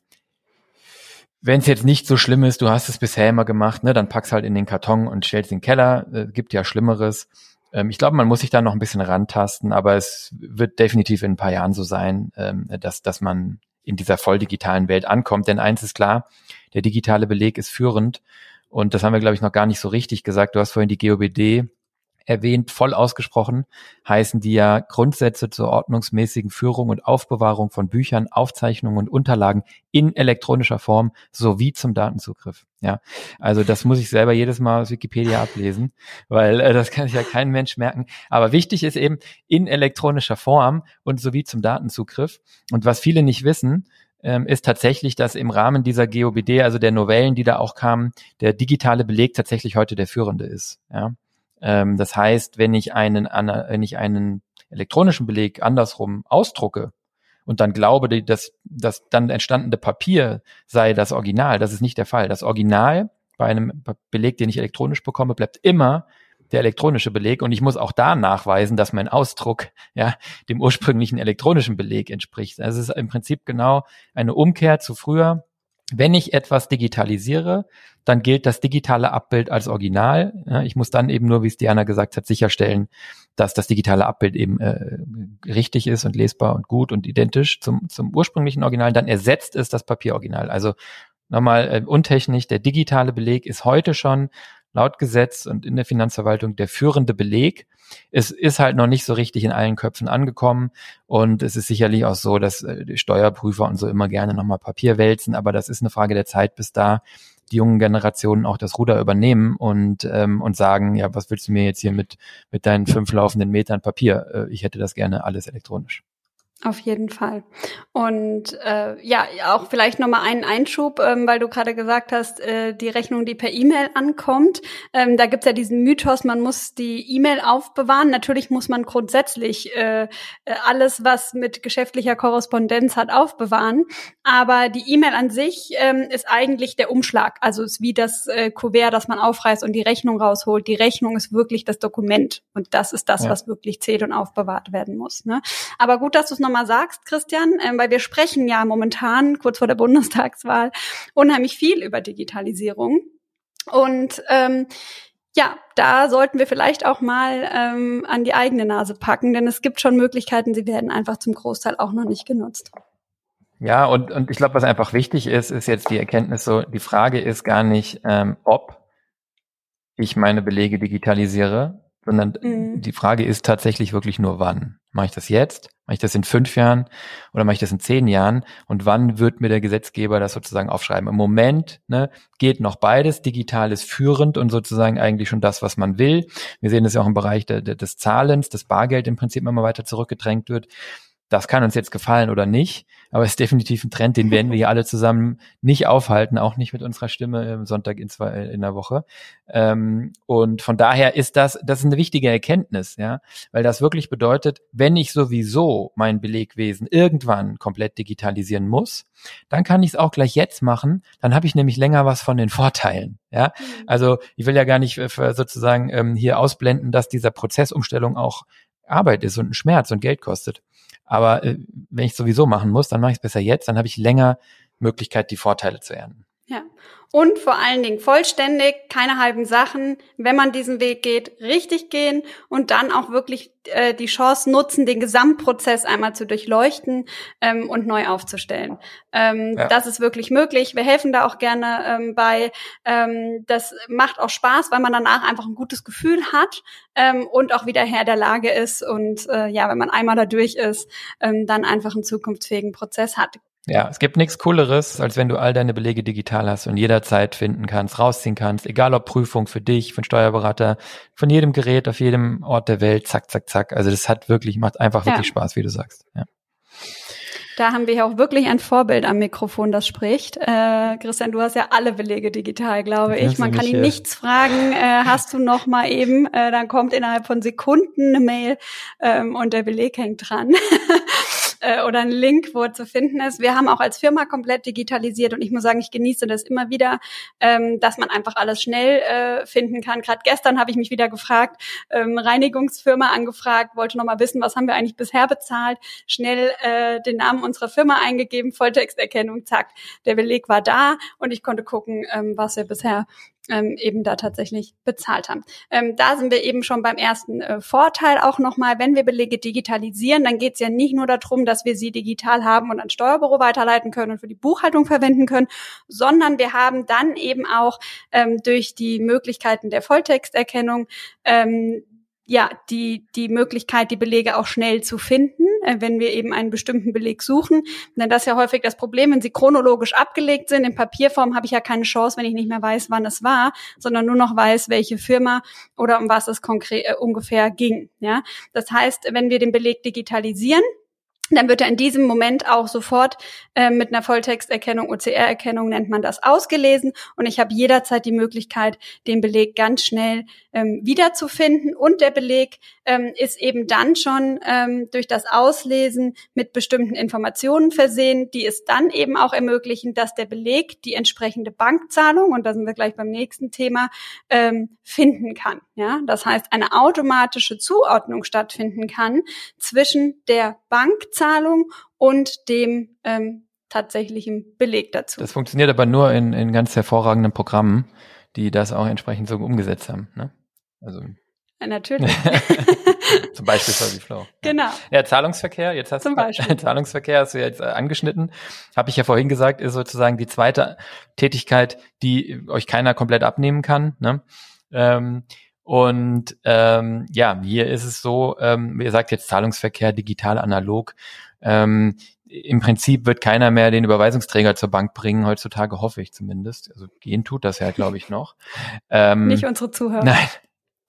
wenn es jetzt nicht so schlimm ist, du hast es bisher immer gemacht, ne, dann pack's halt in den Karton und stellst in den Keller. Äh, gibt ja Schlimmeres. Ähm, ich glaube, man muss sich da noch ein bisschen rantasten, aber es wird definitiv in ein paar Jahren so sein, ähm, dass, dass man in dieser voll digitalen Welt ankommt. Denn eins ist klar, der digitale Beleg ist führend. Und das haben wir, glaube ich, noch gar nicht so richtig gesagt. Du hast vorhin die GOBD erwähnt, voll ausgesprochen, heißen die ja Grundsätze zur ordnungsmäßigen Führung und Aufbewahrung von Büchern, Aufzeichnungen und Unterlagen in elektronischer Form sowie zum Datenzugriff. Ja, also das muss ich selber jedes Mal aus Wikipedia ablesen, weil äh, das kann sich ja kein Mensch merken. Aber wichtig ist eben in elektronischer Form und sowie zum Datenzugriff. Und was viele nicht wissen, ähm, ist tatsächlich, dass im Rahmen dieser GOBD, also der Novellen, die da auch kamen, der digitale Beleg tatsächlich heute der führende ist. Ja, ähm, das heißt, wenn ich einen, wenn ich einen elektronischen Beleg andersrum ausdrucke und dann glaube, dass das dann entstandene Papier sei das Original, das ist nicht der Fall. Das Original bei einem Beleg, den ich elektronisch bekomme, bleibt immer der elektronische Beleg und ich muss auch da nachweisen, dass mein Ausdruck ja dem ursprünglichen elektronischen Beleg entspricht. Also es ist im Prinzip genau eine Umkehr zu früher, wenn ich etwas digitalisiere, dann gilt das digitale Abbild als Original. Ich muss dann eben nur, wie es Diana gesagt hat, sicherstellen, dass das digitale Abbild eben äh, richtig ist und lesbar und gut und identisch zum, zum ursprünglichen Original. Dann ersetzt es das Papieroriginal. Also nochmal äh, untechnisch, der digitale Beleg ist heute schon laut Gesetz und in der Finanzverwaltung der führende Beleg. Es ist halt noch nicht so richtig in allen Köpfen angekommen und es ist sicherlich auch so, dass äh, Steuerprüfer und so immer gerne nochmal Papier wälzen, aber das ist eine Frage der Zeit, bis da die jungen Generationen auch das Ruder übernehmen und ähm, und sagen, ja, was willst du mir jetzt hier mit mit deinen fünf laufenden Metern Papier? Äh, ich hätte das gerne alles elektronisch. Auf jeden Fall. Und äh, ja, auch vielleicht nochmal einen Einschub, ähm, weil du gerade gesagt hast, äh, die Rechnung, die per E-Mail ankommt. Ähm, da gibt's ja diesen Mythos, man muss die E-Mail aufbewahren. Natürlich muss man grundsätzlich äh, alles, was mit geschäftlicher Korrespondenz hat, aufbewahren. Aber die E-Mail an sich ähm, ist eigentlich der Umschlag. Also ist wie das äh, Kuvert, das man aufreißt und die Rechnung rausholt. Die Rechnung ist wirklich das Dokument. Und das ist das, ja. was wirklich zählt und aufbewahrt werden muss. Ne? Aber gut, dass du es nochmal nochmal sagst, Christian, ähm, weil wir sprechen ja momentan kurz vor der Bundestagswahl unheimlich viel über Digitalisierung. Und ähm, ja, da sollten wir vielleicht auch mal ähm, an die eigene Nase packen, denn es gibt schon Möglichkeiten, sie werden einfach zum Großteil auch noch nicht genutzt. Ja, und, und ich glaube, was einfach wichtig ist, ist jetzt die Erkenntnis so, die Frage ist gar nicht, ähm, ob ich meine Belege digitalisiere, sondern mhm. die Frage ist tatsächlich wirklich nur wann. Mache ich das jetzt? Mache ich das in fünf Jahren oder mache ich das in zehn Jahren? Und wann wird mir der Gesetzgeber das sozusagen aufschreiben? Im Moment ne, geht noch beides. Digital ist führend und sozusagen eigentlich schon das, was man will. Wir sehen das ja auch im Bereich de, de, des Zahlens, das Bargeld im Prinzip immer weiter zurückgedrängt wird. Das kann uns jetzt gefallen oder nicht, aber es ist definitiv ein Trend, den werden wir hier alle zusammen nicht aufhalten, auch nicht mit unserer Stimme am Sonntag in, zwei, in der Woche. Ähm, und von daher ist das, das ist eine wichtige Erkenntnis, ja, weil das wirklich bedeutet, wenn ich sowieso mein Belegwesen irgendwann komplett digitalisieren muss, dann kann ich es auch gleich jetzt machen, dann habe ich nämlich länger was von den Vorteilen. Ja, mhm. also ich will ja gar nicht äh, sozusagen ähm, hier ausblenden, dass dieser Prozessumstellung auch Arbeit ist und ein Schmerz und Geld kostet. Aber äh, wenn ich sowieso machen muss, dann mache ich es besser jetzt, dann habe ich länger Möglichkeit, die Vorteile zu ernten. Ja. Und vor allen Dingen vollständig, keine halben Sachen, wenn man diesen Weg geht, richtig gehen und dann auch wirklich äh, die Chance nutzen, den Gesamtprozess einmal zu durchleuchten ähm, und neu aufzustellen. Ähm, ja. Das ist wirklich möglich. Wir helfen da auch gerne ähm, bei. Ähm, das macht auch Spaß, weil man danach einfach ein gutes Gefühl hat ähm, und auch wieder Herr der Lage ist und äh, ja, wenn man einmal da durch ist, ähm, dann einfach einen zukunftsfähigen Prozess hat. Ja, es gibt nichts Cooleres, als wenn du all deine Belege digital hast und jederzeit finden kannst, rausziehen kannst, egal ob Prüfung für dich, für einen Steuerberater, von jedem Gerät, auf jedem Ort der Welt, zack, zack, zack. Also das hat wirklich, macht einfach wirklich ja. Spaß, wie du sagst. Ja. Da haben wir ja auch wirklich ein Vorbild am Mikrofon, das spricht. Äh, Christian, du hast ja alle Belege digital, glaube ich. Man kann ihn nichts fragen. Äh, hast du noch mal eben? Äh, dann kommt innerhalb von Sekunden eine Mail ähm, und der Beleg hängt dran. äh, oder ein Link, wo er zu finden ist. Wir haben auch als Firma komplett digitalisiert und ich muss sagen, ich genieße das immer wieder, ähm, dass man einfach alles schnell äh, finden kann. Gerade gestern habe ich mich wieder gefragt, ähm, Reinigungsfirma angefragt, wollte noch mal wissen, was haben wir eigentlich bisher bezahlt, schnell äh, den Namen unserer Firma eingegeben, Volltexterkennung, zack, der Beleg war da und ich konnte gucken, ähm, was wir bisher ähm, eben da tatsächlich bezahlt haben. Ähm, da sind wir eben schon beim ersten äh, Vorteil auch nochmal. Wenn wir Belege digitalisieren, dann geht es ja nicht nur darum, dass wir sie digital haben und ans Steuerbüro weiterleiten können und für die Buchhaltung verwenden können, sondern wir haben dann eben auch ähm, durch die Möglichkeiten der Volltexterkennung ähm, ja, die, die Möglichkeit, die Belege auch schnell zu finden, äh, wenn wir eben einen bestimmten Beleg suchen. Denn das ist ja häufig das Problem, wenn sie chronologisch abgelegt sind. In Papierform habe ich ja keine Chance, wenn ich nicht mehr weiß, wann es war, sondern nur noch weiß, welche Firma oder um was es konkret äh, ungefähr ging. Ja, das heißt, wenn wir den Beleg digitalisieren, dann wird er in diesem Moment auch sofort äh, mit einer Volltexterkennung, OCR-Erkennung nennt man das, ausgelesen und ich habe jederzeit die Möglichkeit, den Beleg ganz schnell ähm, wiederzufinden und der Beleg ähm, ist eben dann schon ähm, durch das Auslesen mit bestimmten Informationen versehen, die es dann eben auch ermöglichen, dass der Beleg die entsprechende Bankzahlung, und da sind wir gleich beim nächsten Thema, ähm, finden kann. Ja, das heißt, eine automatische Zuordnung stattfinden kann zwischen der Bankzahlung und dem ähm, tatsächlichen Beleg dazu. Das funktioniert aber nur in, in ganz hervorragenden Programmen, die das auch entsprechend so umgesetzt haben. Ne? Also ja, natürlich. Zum Beispiel Fuzzy Flow. Genau. Ja, Zahlungsverkehr, jetzt hast Zum du Zahlungsverkehr hast du jetzt äh, angeschnitten. Habe ich ja vorhin gesagt, ist sozusagen die zweite Tätigkeit, die euch keiner komplett abnehmen kann. Ne? Ähm, und ähm, ja, hier ist es so, ähm, ihr sagt jetzt Zahlungsverkehr, digital, analog. Ähm, Im Prinzip wird keiner mehr den Überweisungsträger zur Bank bringen, heutzutage hoffe ich zumindest. Also gehen tut das ja, glaube ich, noch. Ähm, Nicht unsere Zuhörer. Nein,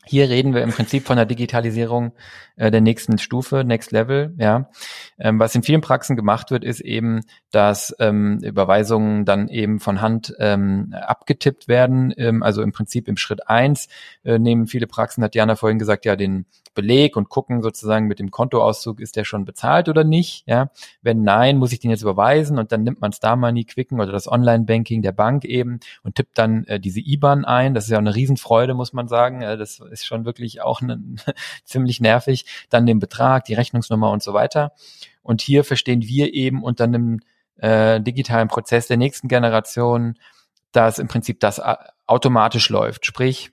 hier reden wir im Prinzip von der Digitalisierung äh, der nächsten Stufe, Next Level. Ja, ähm, was in vielen Praxen gemacht wird, ist eben, dass ähm, Überweisungen dann eben von Hand ähm, abgetippt werden. Ähm, also im Prinzip im Schritt eins äh, nehmen viele Praxen, hat Diana vorhin gesagt, ja den Beleg und gucken sozusagen mit dem Kontoauszug, ist der schon bezahlt oder nicht. Ja, wenn nein, muss ich den jetzt überweisen und dann nimmt man Star Money, Quicken oder das Online-Banking der Bank eben und tippt dann äh, diese IBAN ein. Das ist ja eine Riesenfreude, muss man sagen. Äh, das ist schon wirklich auch ne, ziemlich nervig. Dann den Betrag, die Rechnungsnummer und so weiter. Und hier verstehen wir eben unter einem äh, digitalen Prozess der nächsten Generation, dass im Prinzip das automatisch läuft. Sprich,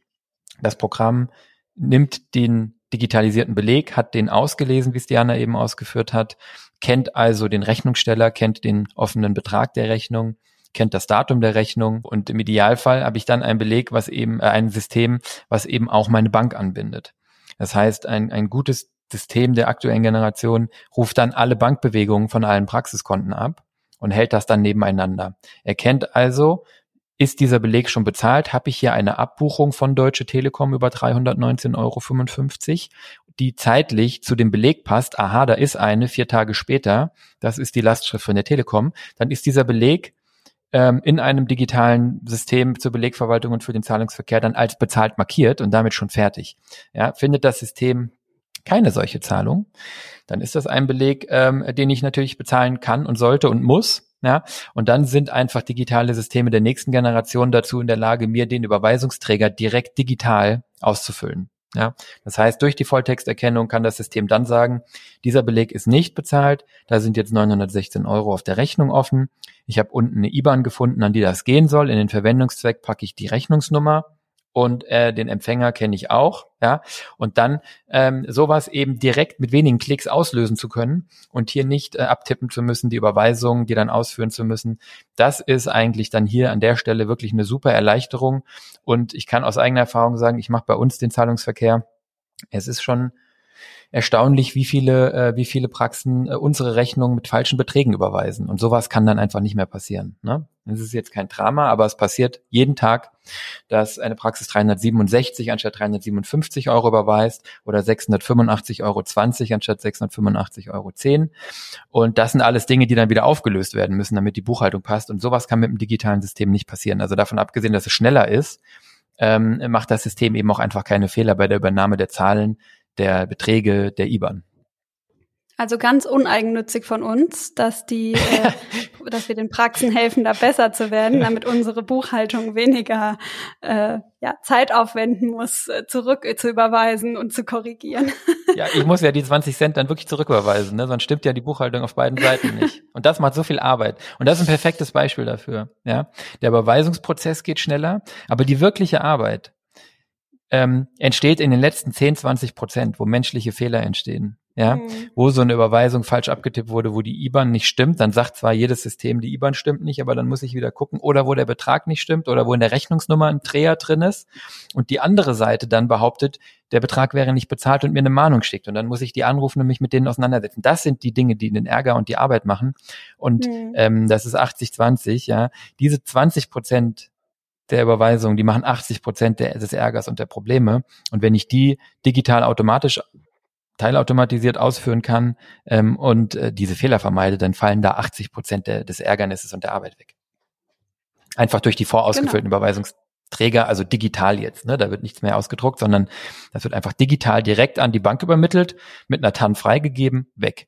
das Programm nimmt den digitalisierten Beleg, hat den ausgelesen, wie es Diana eben ausgeführt hat, kennt also den Rechnungssteller, kennt den offenen Betrag der Rechnung, kennt das Datum der Rechnung und im Idealfall habe ich dann ein Beleg, was eben äh, ein System, was eben auch meine Bank anbindet. Das heißt, ein, ein gutes System der aktuellen Generation ruft dann alle Bankbewegungen von allen Praxiskonten ab und hält das dann nebeneinander. Er kennt also, ist dieser Beleg schon bezahlt? Habe ich hier eine Abbuchung von Deutsche Telekom über 319,55 Euro, die zeitlich zu dem Beleg passt? Aha, da ist eine, vier Tage später. Das ist die Lastschrift von der Telekom. Dann ist dieser Beleg ähm, in einem digitalen System zur Belegverwaltung und für den Zahlungsverkehr dann als bezahlt markiert und damit schon fertig. Ja, findet das System keine solche Zahlung, dann ist das ein Beleg, ähm, den ich natürlich bezahlen kann und sollte und muss. Ja, und dann sind einfach digitale Systeme der nächsten Generation dazu in der Lage, mir den Überweisungsträger direkt digital auszufüllen. Ja, das heißt, durch die Volltexterkennung kann das System dann sagen, dieser Beleg ist nicht bezahlt, da sind jetzt 916 Euro auf der Rechnung offen. Ich habe unten eine IBAN gefunden, an die das gehen soll. In den Verwendungszweck packe ich die Rechnungsnummer und äh, den Empfänger kenne ich auch, ja, und dann ähm, sowas eben direkt mit wenigen Klicks auslösen zu können und hier nicht äh, abtippen zu müssen, die Überweisungen, die dann ausführen zu müssen, das ist eigentlich dann hier an der Stelle wirklich eine super Erleichterung. Und ich kann aus eigener Erfahrung sagen, ich mache bei uns den Zahlungsverkehr, es ist schon erstaunlich, wie viele, äh, wie viele Praxen äh, unsere Rechnungen mit falschen Beträgen überweisen. Und sowas kann dann einfach nicht mehr passieren. Ne? Das ist jetzt kein Drama, aber es passiert jeden Tag, dass eine Praxis 367 anstatt 357 Euro überweist oder 685,20 Euro anstatt 685,10 Euro. Und das sind alles Dinge, die dann wieder aufgelöst werden müssen, damit die Buchhaltung passt. Und sowas kann mit dem digitalen System nicht passieren. Also davon abgesehen, dass es schneller ist, ähm, macht das System eben auch einfach keine Fehler bei der Übernahme der Zahlen der Beträge der IBAN. Also ganz uneigennützig von uns, dass die, äh, dass wir den Praxen helfen, da besser zu werden, damit unsere Buchhaltung weniger äh, ja, Zeit aufwenden muss, äh, zurück zu überweisen und zu korrigieren. Ja, ich muss ja die 20 Cent dann wirklich zurücküberweisen, ne? sonst stimmt ja die Buchhaltung auf beiden Seiten nicht. Und das macht so viel Arbeit. Und das ist ein perfektes Beispiel dafür. Ja, der Überweisungsprozess geht schneller, aber die wirkliche Arbeit, ähm, entsteht in den letzten 10, 20 Prozent, wo menschliche Fehler entstehen. Ja, mhm. wo so eine Überweisung falsch abgetippt wurde, wo die IBAN nicht stimmt, dann sagt zwar jedes System, die IBAN stimmt nicht, aber dann muss ich wieder gucken, oder wo der Betrag nicht stimmt, oder wo in der Rechnungsnummer ein Dreher drin ist und die andere Seite dann behauptet, der Betrag wäre nicht bezahlt und mir eine Mahnung schickt und dann muss ich die anrufen und mich mit denen auseinandersetzen. Das sind die Dinge, die den Ärger und die Arbeit machen und mhm. ähm, das ist 80-20, ja. Diese 20 Prozent der Überweisung, die machen 80 Prozent des Ärgers und der Probleme. Und wenn ich die digital automatisch teilautomatisiert ausführen kann ähm, und äh, diese Fehler vermeide, dann fallen da 80 Prozent des Ärgernisses und der Arbeit weg. Einfach durch die vorausgefüllten genau. Überweisungsträger, also digital jetzt. Ne? Da wird nichts mehr ausgedruckt, sondern das wird einfach digital direkt an die Bank übermittelt, mit einer TAN freigegeben, weg.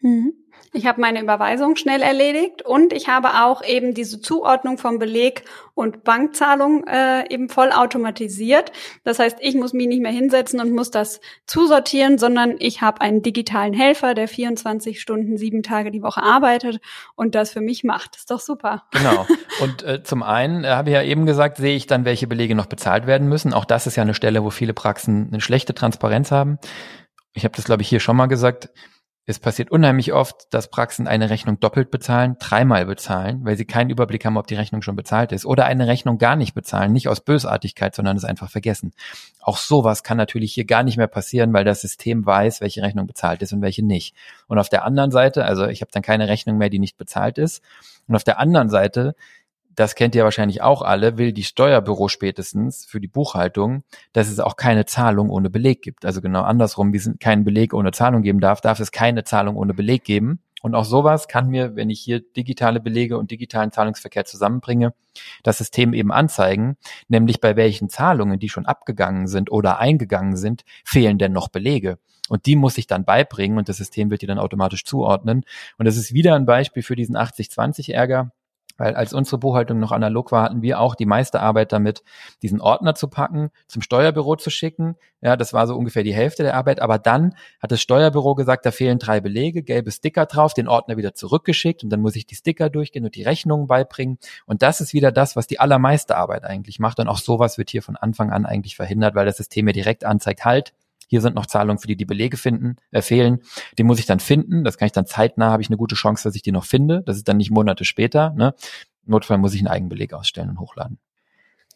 Mhm. Ich habe meine Überweisung schnell erledigt und ich habe auch eben diese Zuordnung von Beleg und Bankzahlung äh, eben voll automatisiert. Das heißt, ich muss mich nicht mehr hinsetzen und muss das zusortieren, sondern ich habe einen digitalen Helfer, der 24 Stunden, sieben Tage die Woche arbeitet und das für mich macht. Das ist doch super. Genau. Und äh, zum einen äh, habe ich ja eben gesagt, sehe ich dann, welche Belege noch bezahlt werden müssen. Auch das ist ja eine Stelle, wo viele Praxen eine schlechte Transparenz haben. Ich habe das, glaube ich, hier schon mal gesagt es passiert unheimlich oft, dass Praxen eine Rechnung doppelt bezahlen, dreimal bezahlen, weil sie keinen Überblick haben, ob die Rechnung schon bezahlt ist. Oder eine Rechnung gar nicht bezahlen, nicht aus Bösartigkeit, sondern es einfach vergessen. Auch sowas kann natürlich hier gar nicht mehr passieren, weil das System weiß, welche Rechnung bezahlt ist und welche nicht. Und auf der anderen Seite, also ich habe dann keine Rechnung mehr, die nicht bezahlt ist. Und auf der anderen Seite das kennt ihr wahrscheinlich auch alle, will die Steuerbüro spätestens für die Buchhaltung, dass es auch keine Zahlung ohne Beleg gibt. Also genau andersrum, wie es keinen Beleg ohne Zahlung geben darf, darf es keine Zahlung ohne Beleg geben. Und auch sowas kann mir, wenn ich hier digitale Belege und digitalen Zahlungsverkehr zusammenbringe, das System eben anzeigen, nämlich bei welchen Zahlungen, die schon abgegangen sind oder eingegangen sind, fehlen denn noch Belege. Und die muss ich dann beibringen und das System wird die dann automatisch zuordnen. Und das ist wieder ein Beispiel für diesen 80-20-Ärger weil als unsere Buchhaltung noch analog war, hatten wir auch die meiste Arbeit damit, diesen Ordner zu packen, zum Steuerbüro zu schicken. Ja, das war so ungefähr die Hälfte der Arbeit. Aber dann hat das Steuerbüro gesagt, da fehlen drei Belege, gelbe Sticker drauf, den Ordner wieder zurückgeschickt und dann muss ich die Sticker durchgehen und die Rechnungen beibringen. Und das ist wieder das, was die allermeiste Arbeit eigentlich macht. Und auch sowas wird hier von Anfang an eigentlich verhindert, weil das System mir direkt anzeigt, halt, hier sind noch Zahlungen, für die die Belege finden, äh, fehlen. Die muss ich dann finden. Das kann ich dann zeitnah, habe ich eine gute Chance, dass ich die noch finde. Das ist dann nicht Monate später. Ne? Notfall muss ich einen Eigenbeleg ausstellen und hochladen.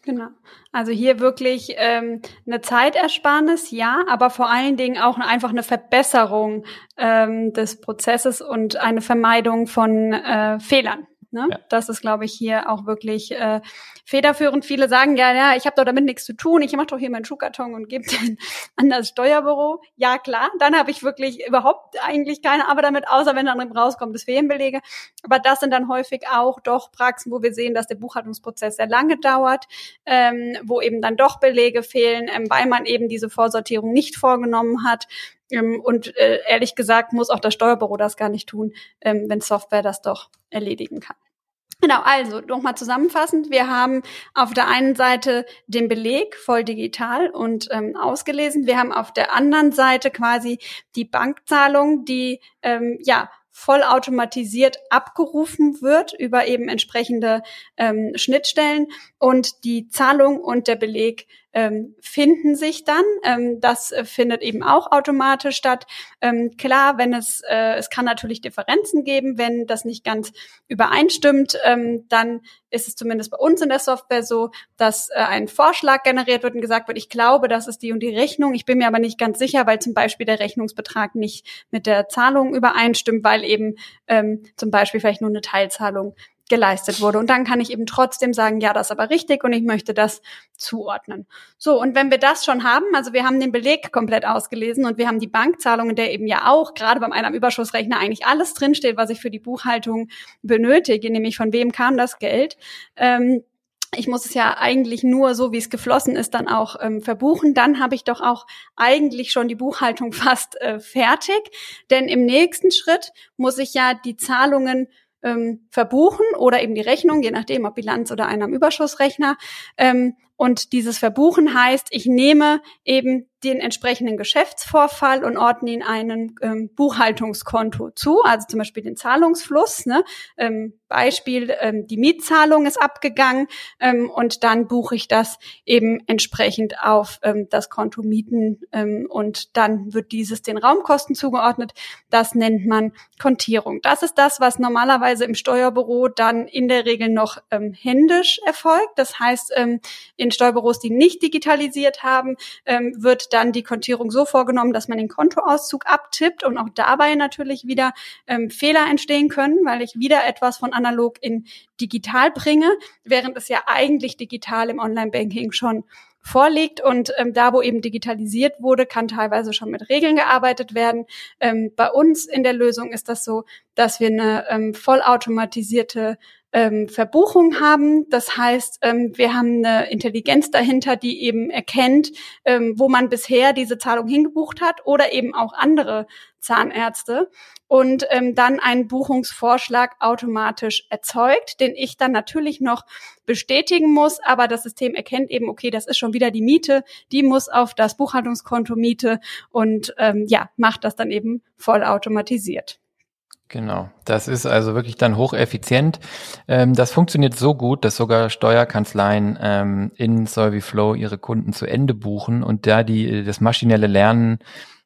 Genau. Also hier wirklich ähm, eine Zeitersparnis, ja, aber vor allen Dingen auch einfach eine Verbesserung ähm, des Prozesses und eine Vermeidung von äh, Fehlern. Ne? Ja. Das ist, glaube ich, hier auch wirklich äh, federführend. Viele sagen, ja, ja, ich habe doch damit nichts zu tun. Ich mache doch hier meinen Schuhkarton und gebe den an das Steuerbüro. Ja, klar, dann habe ich wirklich überhaupt eigentlich keine Arbeit damit, außer wenn dann rauskommt, das Ferienbelege. Aber das sind dann häufig auch doch Praxen, wo wir sehen, dass der Buchhaltungsprozess sehr lange dauert, ähm, wo eben dann doch Belege fehlen, ähm, weil man eben diese Vorsortierung nicht vorgenommen hat. Ähm, und äh, ehrlich gesagt muss auch das Steuerbüro das gar nicht tun, ähm, wenn Software das doch erledigen kann. Genau, also nochmal zusammenfassend. Wir haben auf der einen Seite den Beleg voll digital und ähm, ausgelesen. Wir haben auf der anderen Seite quasi die Bankzahlung, die ähm, ja vollautomatisiert abgerufen wird über eben entsprechende ähm, Schnittstellen und die Zahlung und der Beleg ähm, finden sich dann. Ähm, das äh, findet eben auch automatisch statt. Ähm, klar, wenn es, äh, es kann natürlich Differenzen geben, wenn das nicht ganz übereinstimmt, ähm, dann ist es zumindest bei uns in der Software so, dass äh, ein Vorschlag generiert wird und gesagt wird, ich glaube, das ist die und die Rechnung. Ich bin mir aber nicht ganz sicher, weil zum Beispiel der Rechnungsbetrag nicht mit der Zahlung übereinstimmt, weil eben ähm, zum Beispiel vielleicht nur eine Teilzahlung geleistet wurde. Und dann kann ich eben trotzdem sagen, ja, das ist aber richtig und ich möchte das zuordnen. So, und wenn wir das schon haben, also wir haben den Beleg komplett ausgelesen und wir haben die Bankzahlung, in der eben ja auch gerade beim Einnahmenüberschussrechner eigentlich alles drinsteht, was ich für die Buchhaltung benötige, nämlich von wem kam das Geld. Ähm, ich muss es ja eigentlich nur so, wie es geflossen ist, dann auch ähm, verbuchen. Dann habe ich doch auch eigentlich schon die Buchhaltung fast äh, fertig. Denn im nächsten Schritt muss ich ja die Zahlungen ähm, verbuchen oder eben die Rechnung, je nachdem, ob Bilanz oder Einnahmenüberschussrechner. Ähm, und dieses Verbuchen heißt, ich nehme eben den entsprechenden Geschäftsvorfall und ordne ihn einem ähm, Buchhaltungskonto zu, also zum Beispiel den Zahlungsfluss. Ne? Ähm, Beispiel, ähm, die Mietzahlung ist abgegangen ähm, und dann buche ich das eben entsprechend auf ähm, das Konto Mieten ähm, und dann wird dieses den Raumkosten zugeordnet. Das nennt man Kontierung. Das ist das, was normalerweise im Steuerbüro dann in der Regel noch ähm, händisch erfolgt. Das heißt, ähm, in Steuerbüros, die nicht digitalisiert haben, ähm, wird dann die Kontierung so vorgenommen, dass man den Kontoauszug abtippt und auch dabei natürlich wieder ähm, Fehler entstehen können, weil ich wieder etwas von analog in digital bringe, während es ja eigentlich digital im Online-Banking schon vorliegt und ähm, da, wo eben digitalisiert wurde, kann teilweise schon mit Regeln gearbeitet werden. Ähm, bei uns in der Lösung ist das so, dass wir eine ähm, vollautomatisierte ähm, Verbuchung haben. Das heißt, ähm, wir haben eine Intelligenz dahinter, die eben erkennt, ähm, wo man bisher diese Zahlung hingebucht hat oder eben auch andere Zahnärzte und ähm, dann einen Buchungsvorschlag automatisch erzeugt, den ich dann natürlich noch bestätigen muss, aber das System erkennt eben, okay, das ist schon wieder die Miete, die muss auf das Buchhaltungskonto Miete und ähm, ja, macht das dann eben vollautomatisiert. Genau, das ist also wirklich dann hocheffizient. Ähm, das funktioniert so gut, dass sogar Steuerkanzleien ähm, in Solviflow ihre Kunden zu Ende buchen und da die das maschinelle Lernen,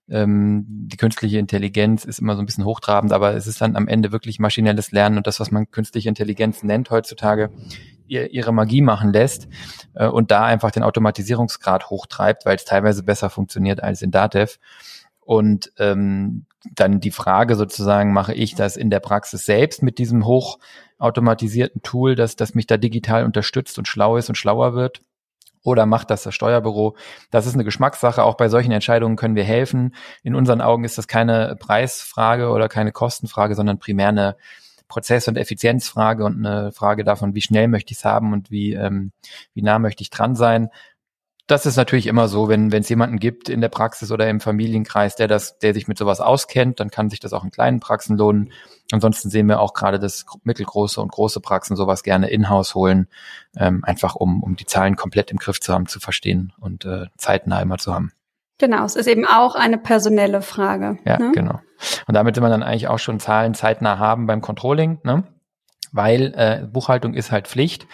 ähm, die künstliche Intelligenz ist immer so ein bisschen hochtrabend, aber es ist dann am Ende wirklich maschinelles Lernen und das, was man künstliche Intelligenz nennt heutzutage, ihr, ihre Magie machen lässt äh, und da einfach den Automatisierungsgrad hochtreibt, weil es teilweise besser funktioniert als in Datev. Und ähm, dann die Frage sozusagen, mache ich das in der Praxis selbst mit diesem hochautomatisierten Tool, dass das mich da digital unterstützt und schlau ist und schlauer wird? Oder macht das das Steuerbüro? Das ist eine Geschmackssache. Auch bei solchen Entscheidungen können wir helfen. In unseren Augen ist das keine Preisfrage oder keine Kostenfrage, sondern primär eine Prozess- und Effizienzfrage und eine Frage davon, wie schnell möchte ich es haben und wie, ähm, wie nah möchte ich dran sein das ist natürlich immer so, wenn wenn es jemanden gibt in der Praxis oder im Familienkreis, der das, der sich mit sowas auskennt, dann kann sich das auch in kleinen Praxen lohnen. Ansonsten sehen wir auch gerade, dass mittelgroße und große Praxen sowas gerne in-house holen, ähm, einfach um um die Zahlen komplett im Griff zu haben, zu verstehen und äh, zeitnah immer zu haben. Genau, es ist eben auch eine personelle Frage. Ja, ne? genau. Und damit sind wir dann eigentlich auch schon Zahlen zeitnah haben beim Controlling, ne? weil äh, Buchhaltung ist halt Pflicht,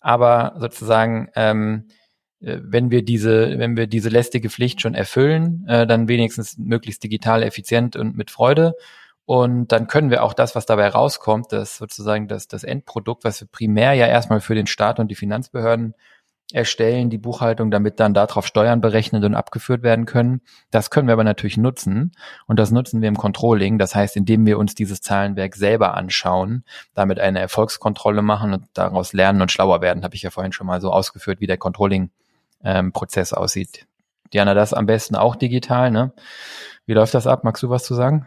aber sozusagen ähm, äh, wenn wir diese, wenn wir diese lästige Pflicht schon erfüllen, äh, dann wenigstens möglichst digital effizient und mit Freude. Und dann können wir auch das, was dabei rauskommt, das sozusagen das, das Endprodukt, was wir primär ja erstmal für den Staat und die Finanzbehörden erstellen, die Buchhaltung, damit dann darauf Steuern berechnet und abgeführt werden können. Das können wir aber natürlich nutzen. Und das nutzen wir im Controlling. Das heißt, indem wir uns dieses Zahlenwerk selber anschauen, damit eine Erfolgskontrolle machen und daraus lernen und schlauer werden, habe ich ja vorhin schon mal so ausgeführt, wie der Controlling ähm, Prozess aussieht. Diana, das am besten auch digital, ne? Wie läuft das ab? Magst du was zu sagen?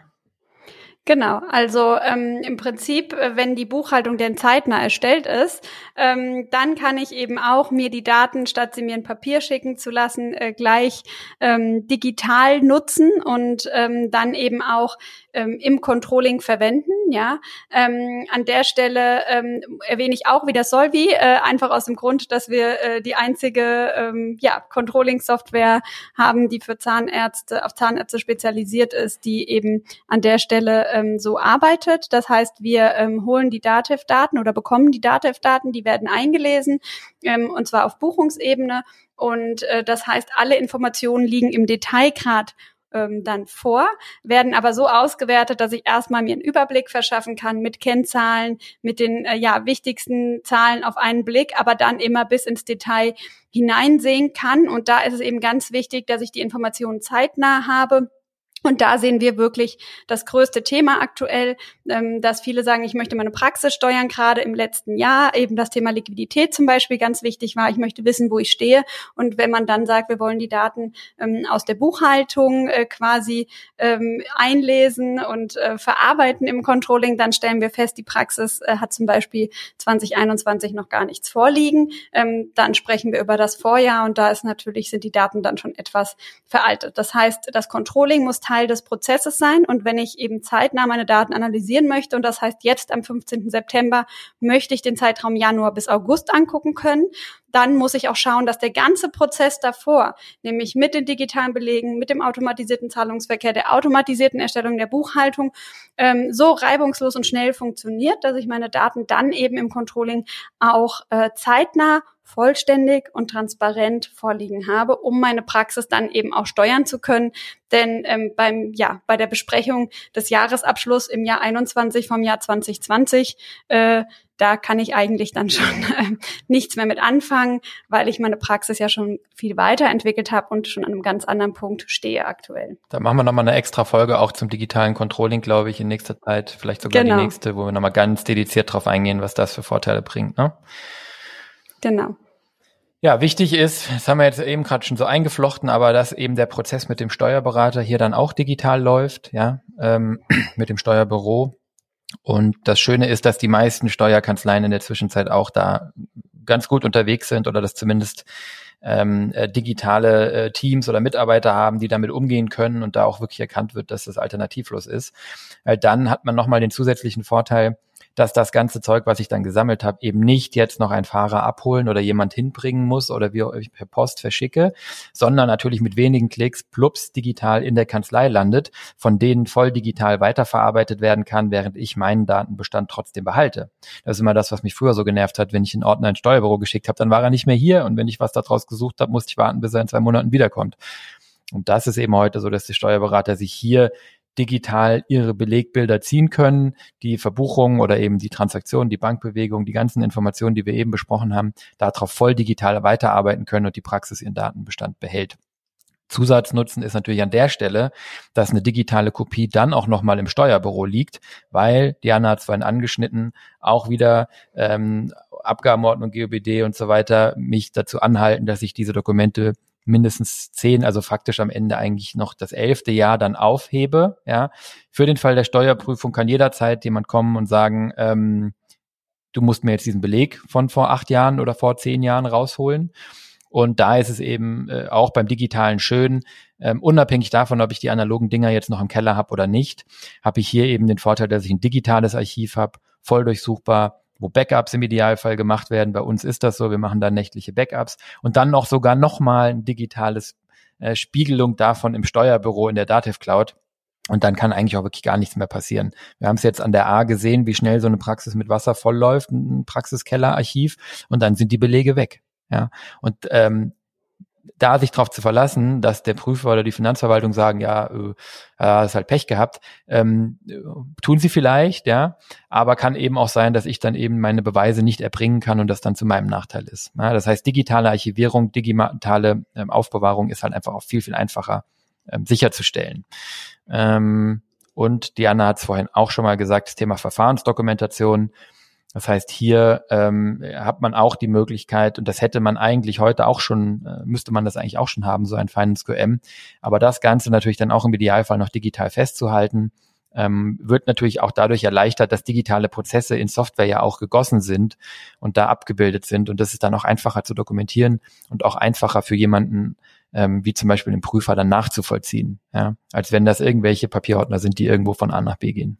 Genau, also ähm, im Prinzip, äh, wenn die Buchhaltung denn zeitnah erstellt ist, ähm, dann kann ich eben auch mir die Daten, statt sie mir in Papier schicken zu lassen, äh, gleich ähm, digital nutzen und ähm, dann eben auch ähm, im Controlling verwenden. Ja, ähm, an der Stelle ähm, erwähne ich auch wieder Solvi, äh, einfach aus dem Grund, dass wir äh, die einzige ähm, ja, Controlling-Software haben, die für Zahnärzte auf Zahnärzte spezialisiert ist, die eben an der Stelle ähm, so arbeitet. Das heißt, wir ähm, holen die Datev-Daten oder bekommen die Datev-Daten, die werden eingelesen ähm, und zwar auf Buchungsebene. Und äh, das heißt, alle Informationen liegen im Detailgrad ähm, dann vor, werden aber so ausgewertet, dass ich erstmal mir einen Überblick verschaffen kann mit Kennzahlen, mit den äh, ja, wichtigsten Zahlen auf einen Blick, aber dann immer bis ins Detail hineinsehen kann. Und da ist es eben ganz wichtig, dass ich die Informationen zeitnah habe und da sehen wir wirklich das größte Thema aktuell, ähm, dass viele sagen, ich möchte meine Praxis steuern, gerade im letzten Jahr eben das Thema Liquidität zum Beispiel ganz wichtig war. Ich möchte wissen, wo ich stehe. Und wenn man dann sagt, wir wollen die Daten ähm, aus der Buchhaltung äh, quasi ähm, einlesen und äh, verarbeiten im Controlling, dann stellen wir fest, die Praxis äh, hat zum Beispiel 2021 noch gar nichts vorliegen. Dann sprechen wir über das Vorjahr und da ist natürlich, sind die Daten dann schon etwas veraltet. Das heißt, das Controlling muss Teil des Prozesses sein. Und wenn ich eben zeitnah meine Daten analysieren möchte, und das heißt jetzt am 15. September, möchte ich den Zeitraum Januar bis August angucken können, dann muss ich auch schauen, dass der ganze Prozess davor, nämlich mit den digitalen Belegen, mit dem automatisierten Zahlungsverkehr, der automatisierten Erstellung der Buchhaltung, ähm, so reibungslos und schnell funktioniert, dass ich meine Daten dann eben im Controlling auch äh, zeitnah vollständig und transparent vorliegen habe, um meine Praxis dann eben auch steuern zu können. Denn ähm, beim ja bei der Besprechung des Jahresabschluss im Jahr 21 vom Jahr 2020 äh, da kann ich eigentlich dann schon äh, nichts mehr mit anfangen, weil ich meine Praxis ja schon viel weiterentwickelt habe und schon an einem ganz anderen Punkt stehe aktuell. Da machen wir nochmal eine extra Folge auch zum digitalen Controlling, glaube ich, in nächster Zeit, vielleicht sogar genau. die nächste, wo wir nochmal ganz dediziert drauf eingehen, was das für Vorteile bringt. Ne? Genau. Ja, wichtig ist, das haben wir jetzt eben gerade schon so eingeflochten, aber dass eben der Prozess mit dem Steuerberater hier dann auch digital läuft, ja, ähm, mit dem Steuerbüro. Und das Schöne ist, dass die meisten Steuerkanzleien in der Zwischenzeit auch da ganz gut unterwegs sind oder das zumindest ähm, äh, digitale äh, Teams oder Mitarbeiter haben, die damit umgehen können und da auch wirklich erkannt wird, dass das alternativlos ist. Weil dann hat man nochmal den zusätzlichen Vorteil, dass das ganze Zeug, was ich dann gesammelt habe, eben nicht jetzt noch ein Fahrer abholen oder jemand hinbringen muss oder wie ich per Post verschicke, sondern natürlich mit wenigen Klicks plups digital in der Kanzlei landet, von denen voll digital weiterverarbeitet werden kann, während ich meinen Datenbestand trotzdem behalte. Das ist immer das, was mich früher so genervt hat, wenn ich einen Ordner ins Steuerbüro geschickt habe, dann war er nicht mehr hier und wenn ich was daraus gesucht habe, musste ich warten, bis er in zwei Monaten wiederkommt. Und das ist eben heute so, dass die Steuerberater sich hier digital ihre Belegbilder ziehen können, die Verbuchungen oder eben die Transaktionen, die Bankbewegung, die ganzen Informationen, die wir eben besprochen haben, darauf voll digital weiterarbeiten können und die Praxis ihren Datenbestand behält. Zusatznutzen ist natürlich an der Stelle, dass eine digitale Kopie dann auch nochmal im Steuerbüro liegt, weil, Diana hat es vorhin angeschnitten, auch wieder ähm, Abgabenordnung, GOBD und so weiter mich dazu anhalten, dass ich diese Dokumente mindestens zehn, also faktisch am Ende eigentlich noch das elfte Jahr dann aufhebe. Ja, für den Fall der Steuerprüfung kann jederzeit jemand kommen und sagen, ähm, du musst mir jetzt diesen Beleg von vor acht Jahren oder vor zehn Jahren rausholen. Und da ist es eben äh, auch beim Digitalen schön, ähm, unabhängig davon, ob ich die analogen Dinger jetzt noch im Keller habe oder nicht, habe ich hier eben den Vorteil, dass ich ein digitales Archiv habe, voll durchsuchbar, wo Backups im Idealfall gemacht werden. Bei uns ist das so, wir machen da nächtliche Backups und dann noch sogar nochmal ein digitales äh, Spiegelung davon im Steuerbüro in der Dativ Cloud. Und dann kann eigentlich auch wirklich gar nichts mehr passieren. Wir haben es jetzt an der A gesehen, wie schnell so eine Praxis mit Wasser vollläuft, ein Praxiskellerarchiv, und dann sind die Belege weg. Ja, und ähm, da sich darauf zu verlassen, dass der Prüfer oder die Finanzverwaltung sagen, ja, äh, äh, ist halt Pech gehabt, ähm, tun sie vielleicht, ja, aber kann eben auch sein, dass ich dann eben meine Beweise nicht erbringen kann und das dann zu meinem Nachteil ist. Ja, das heißt, digitale Archivierung, digitale ähm, Aufbewahrung ist halt einfach auch viel, viel einfacher ähm, sicherzustellen. Ähm, und Diana hat es vorhin auch schon mal gesagt, das Thema Verfahrensdokumentation das heißt, hier ähm, hat man auch die Möglichkeit, und das hätte man eigentlich heute auch schon, äh, müsste man das eigentlich auch schon haben, so ein Finance QM, aber das Ganze natürlich dann auch im Idealfall noch digital festzuhalten, ähm, wird natürlich auch dadurch erleichtert, dass digitale Prozesse in Software ja auch gegossen sind und da abgebildet sind. Und das ist dann auch einfacher zu dokumentieren und auch einfacher für jemanden, ähm, wie zum Beispiel den Prüfer, dann nachzuvollziehen, ja, als wenn das irgendwelche Papierordner sind, die irgendwo von A nach B gehen.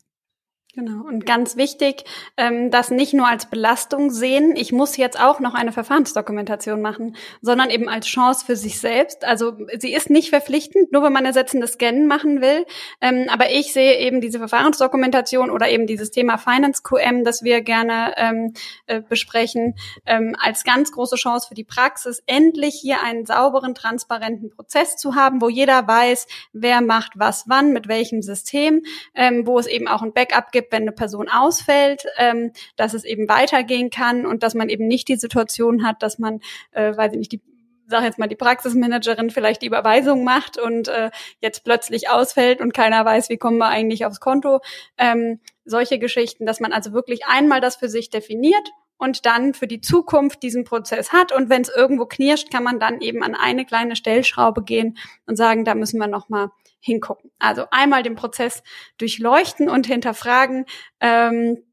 Genau. Und ganz wichtig, ähm, das nicht nur als Belastung sehen, ich muss jetzt auch noch eine Verfahrensdokumentation machen, sondern eben als Chance für sich selbst. Also sie ist nicht verpflichtend, nur wenn man ersetzendes Scannen machen will. Ähm, aber ich sehe eben diese Verfahrensdokumentation oder eben dieses Thema Finance QM, das wir gerne ähm, äh, besprechen, ähm, als ganz große Chance für die Praxis, endlich hier einen sauberen, transparenten Prozess zu haben, wo jeder weiß, wer macht was wann, mit welchem System, ähm, wo es eben auch ein Backup gibt, gibt, wenn eine Person ausfällt, ähm, dass es eben weitergehen kann und dass man eben nicht die Situation hat, dass man, äh, weiß ich nicht, die sag jetzt mal, die Praxismanagerin vielleicht die Überweisung macht und äh, jetzt plötzlich ausfällt und keiner weiß, wie kommen wir eigentlich aufs Konto. Ähm, solche Geschichten, dass man also wirklich einmal das für sich definiert und dann für die Zukunft diesen Prozess hat. Und wenn es irgendwo knirscht, kann man dann eben an eine kleine Stellschraube gehen und sagen, da müssen wir nochmal hingucken. Also einmal den Prozess durchleuchten und hinterfragen. Ähm,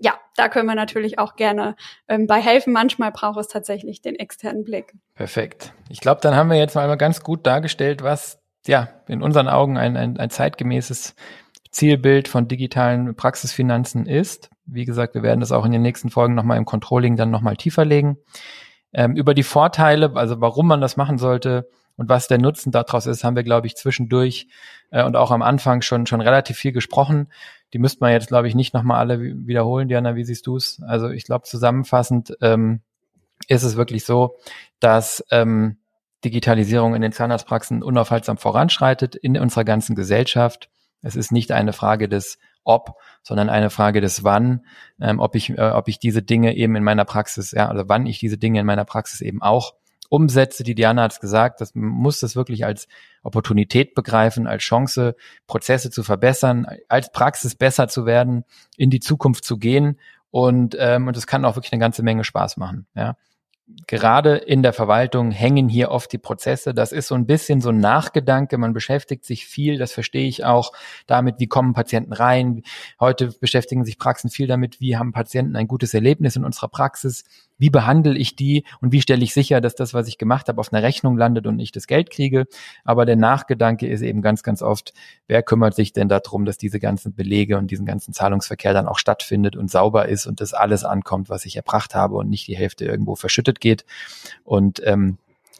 ja, da können wir natürlich auch gerne ähm, bei helfen. Manchmal braucht es tatsächlich den externen Blick. Perfekt. Ich glaube, dann haben wir jetzt mal ganz gut dargestellt, was ja in unseren Augen ein, ein, ein zeitgemäßes Zielbild von digitalen Praxisfinanzen ist. Wie gesagt, wir werden das auch in den nächsten Folgen nochmal im Controlling dann nochmal tiefer legen. Ähm, über die Vorteile, also warum man das machen sollte, und was der Nutzen daraus ist, haben wir, glaube ich, zwischendurch äh, und auch am Anfang schon, schon relativ viel gesprochen. Die müsste man jetzt, glaube ich, nicht nochmal alle wiederholen. Diana, wie siehst du es? Also ich glaube, zusammenfassend ähm, ist es wirklich so, dass ähm, Digitalisierung in den Zahnarztpraxen unaufhaltsam voranschreitet in unserer ganzen Gesellschaft. Es ist nicht eine Frage des ob, sondern eine Frage des wann, ähm, ob ich, äh, ob ich diese Dinge eben in meiner Praxis, ja, also wann ich diese Dinge in meiner Praxis eben auch umsetze, die Diana hat es gesagt, das muss das wirklich als Opportunität begreifen, als Chance, Prozesse zu verbessern, als Praxis besser zu werden, in die Zukunft zu gehen und ähm, und es kann auch wirklich eine ganze Menge Spaß machen. Ja, gerade in der Verwaltung hängen hier oft die Prozesse. Das ist so ein bisschen so ein Nachgedanke. Man beschäftigt sich viel, das verstehe ich auch, damit, wie kommen Patienten rein. Heute beschäftigen sich Praxen viel damit, wie haben Patienten ein gutes Erlebnis in unserer Praxis wie behandle ich die und wie stelle ich sicher, dass das, was ich gemacht habe, auf einer Rechnung landet und ich das Geld kriege. Aber der Nachgedanke ist eben ganz, ganz oft, wer kümmert sich denn darum, dass diese ganzen Belege und diesen ganzen Zahlungsverkehr dann auch stattfindet und sauber ist und das alles ankommt, was ich erbracht habe und nicht die Hälfte irgendwo verschüttet geht. Und ähm,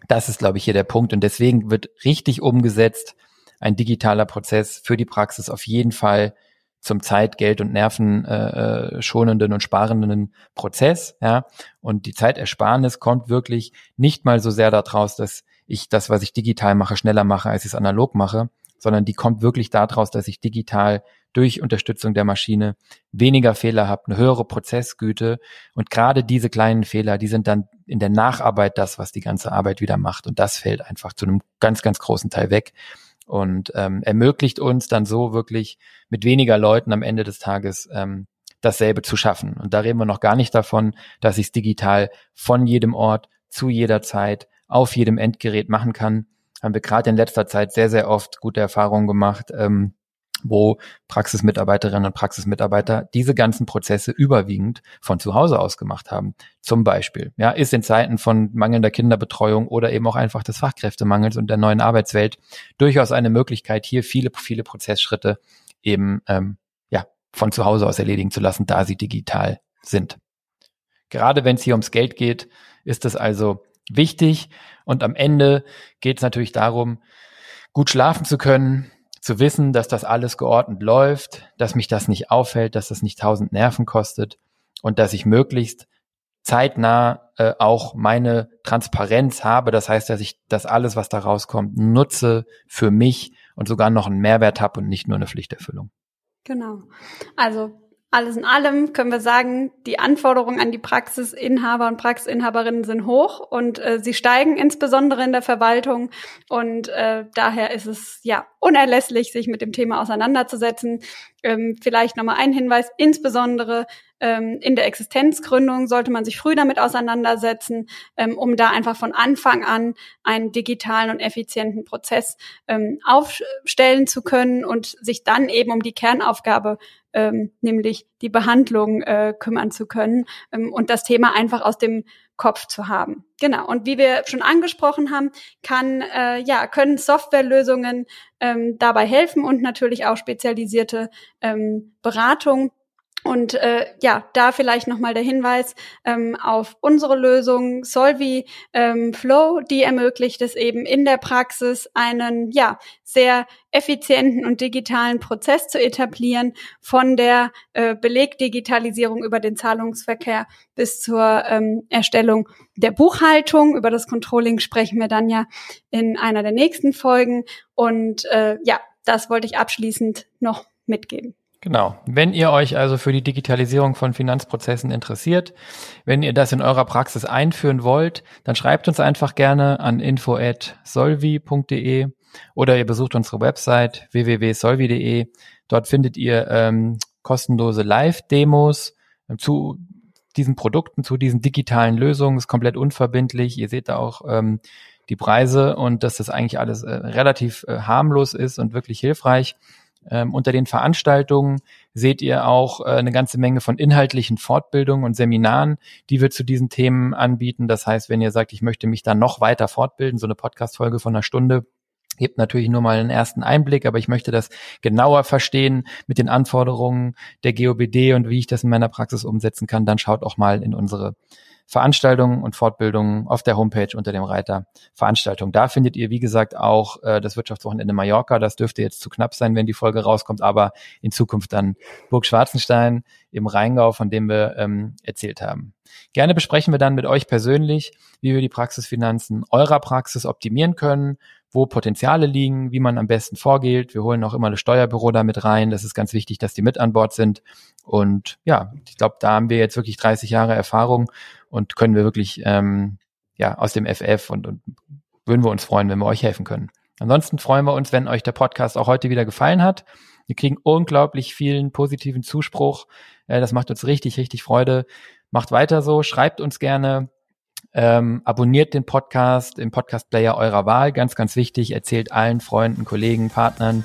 das ist, glaube ich, hier der Punkt. Und deswegen wird richtig umgesetzt ein digitaler Prozess für die Praxis auf jeden Fall zum Zeit, Geld und Nerven äh, äh, schonenden und sparenden Prozess. Ja, und die Zeitersparnis kommt wirklich nicht mal so sehr daraus, dass ich das, was ich digital mache, schneller mache, als ich es analog mache, sondern die kommt wirklich daraus, dass ich digital durch Unterstützung der Maschine weniger Fehler habe, eine höhere Prozessgüte. Und gerade diese kleinen Fehler, die sind dann in der Nacharbeit das, was die ganze Arbeit wieder macht. Und das fällt einfach zu einem ganz, ganz großen Teil weg und ähm, ermöglicht uns dann so wirklich mit weniger Leuten am Ende des Tages ähm, dasselbe zu schaffen. Und da reden wir noch gar nicht davon, dass ich es digital von jedem Ort zu jeder Zeit auf jedem Endgerät machen kann. Haben wir gerade in letzter Zeit sehr, sehr oft gute Erfahrungen gemacht. Ähm, wo Praxismitarbeiterinnen und Praxismitarbeiter diese ganzen Prozesse überwiegend von zu Hause aus gemacht haben. Zum Beispiel, ja, ist in Zeiten von mangelnder Kinderbetreuung oder eben auch einfach des Fachkräftemangels und der neuen Arbeitswelt durchaus eine Möglichkeit, hier viele, viele Prozessschritte eben ähm, ja von zu Hause aus erledigen zu lassen, da sie digital sind. Gerade wenn es hier ums Geld geht, ist es also wichtig und am Ende geht es natürlich darum, gut schlafen zu können, zu wissen, dass das alles geordnet läuft, dass mich das nicht auffällt, dass das nicht tausend Nerven kostet und dass ich möglichst zeitnah äh, auch meine Transparenz habe. Das heißt, dass ich das alles, was da rauskommt, nutze für mich und sogar noch einen Mehrwert habe und nicht nur eine Pflichterfüllung. Genau. Also alles in allem können wir sagen, die Anforderungen an die Praxisinhaber und Praxisinhaberinnen sind hoch und äh, sie steigen insbesondere in der Verwaltung. Und äh, daher ist es ja unerlässlich, sich mit dem Thema auseinanderzusetzen. Ähm, vielleicht nochmal ein Hinweis, insbesondere ähm, in der Existenzgründung sollte man sich früh damit auseinandersetzen, ähm, um da einfach von Anfang an einen digitalen und effizienten Prozess ähm, aufstellen zu können und sich dann eben um die Kernaufgabe ähm, nämlich die Behandlung äh, kümmern zu können ähm, und das Thema einfach aus dem Kopf zu haben. Genau. Und wie wir schon angesprochen haben, kann äh, ja können Softwarelösungen ähm, dabei helfen und natürlich auch spezialisierte ähm, Beratung und äh, ja, da vielleicht nochmal der Hinweis ähm, auf unsere Lösung Solvi ähm, Flow, die ermöglicht es eben in der Praxis einen ja sehr effizienten und digitalen Prozess zu etablieren, von der äh, Belegdigitalisierung über den Zahlungsverkehr bis zur ähm, Erstellung der Buchhaltung. Über das Controlling sprechen wir dann ja in einer der nächsten Folgen. Und äh, ja, das wollte ich abschließend noch mitgeben. Genau. Wenn ihr euch also für die Digitalisierung von Finanzprozessen interessiert, wenn ihr das in eurer Praxis einführen wollt, dann schreibt uns einfach gerne an info@solvi.de oder ihr besucht unsere Website www.solvi.de. Dort findet ihr ähm, kostenlose Live-Demos zu diesen Produkten, zu diesen digitalen Lösungen. ist komplett unverbindlich. Ihr seht da auch ähm, die Preise und dass das eigentlich alles äh, relativ äh, harmlos ist und wirklich hilfreich. Ähm, unter den Veranstaltungen seht ihr auch äh, eine ganze Menge von inhaltlichen Fortbildungen und Seminaren, die wir zu diesen Themen anbieten. Das heißt, wenn ihr sagt, ich möchte mich da noch weiter fortbilden, so eine Podcast-Folge von einer Stunde, gibt natürlich nur mal einen ersten Einblick, aber ich möchte das genauer verstehen mit den Anforderungen der GOBD und wie ich das in meiner Praxis umsetzen kann, dann schaut auch mal in unsere Veranstaltungen und Fortbildungen auf der Homepage unter dem Reiter Veranstaltungen. Da findet ihr, wie gesagt, auch äh, das Wirtschaftswochenende Mallorca. Das dürfte jetzt zu knapp sein, wenn die Folge rauskommt, aber in Zukunft dann Burg Schwarzenstein im Rheingau, von dem wir ähm, erzählt haben. Gerne besprechen wir dann mit euch persönlich, wie wir die Praxisfinanzen eurer Praxis optimieren können wo Potenziale liegen, wie man am besten vorgeht. Wir holen auch immer das Steuerbüro da mit rein. Das ist ganz wichtig, dass die mit an Bord sind. Und ja, ich glaube, da haben wir jetzt wirklich 30 Jahre Erfahrung und können wir wirklich ähm, ja aus dem FF und, und würden wir uns freuen, wenn wir euch helfen können. Ansonsten freuen wir uns, wenn euch der Podcast auch heute wieder gefallen hat. Wir kriegen unglaublich vielen positiven Zuspruch. Äh, das macht uns richtig, richtig Freude. Macht weiter so, schreibt uns gerne, ähm, abonniert den Podcast im Podcast-Player eurer Wahl. Ganz, ganz wichtig. Erzählt allen Freunden, Kollegen, Partnern,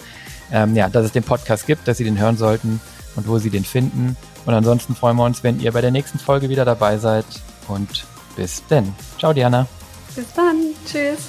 ähm, ja, dass es den Podcast gibt, dass sie den hören sollten und wo sie den finden. Und ansonsten freuen wir uns, wenn ihr bei der nächsten Folge wieder dabei seid und bis denn. Ciao, Diana. Bis dann. Tschüss.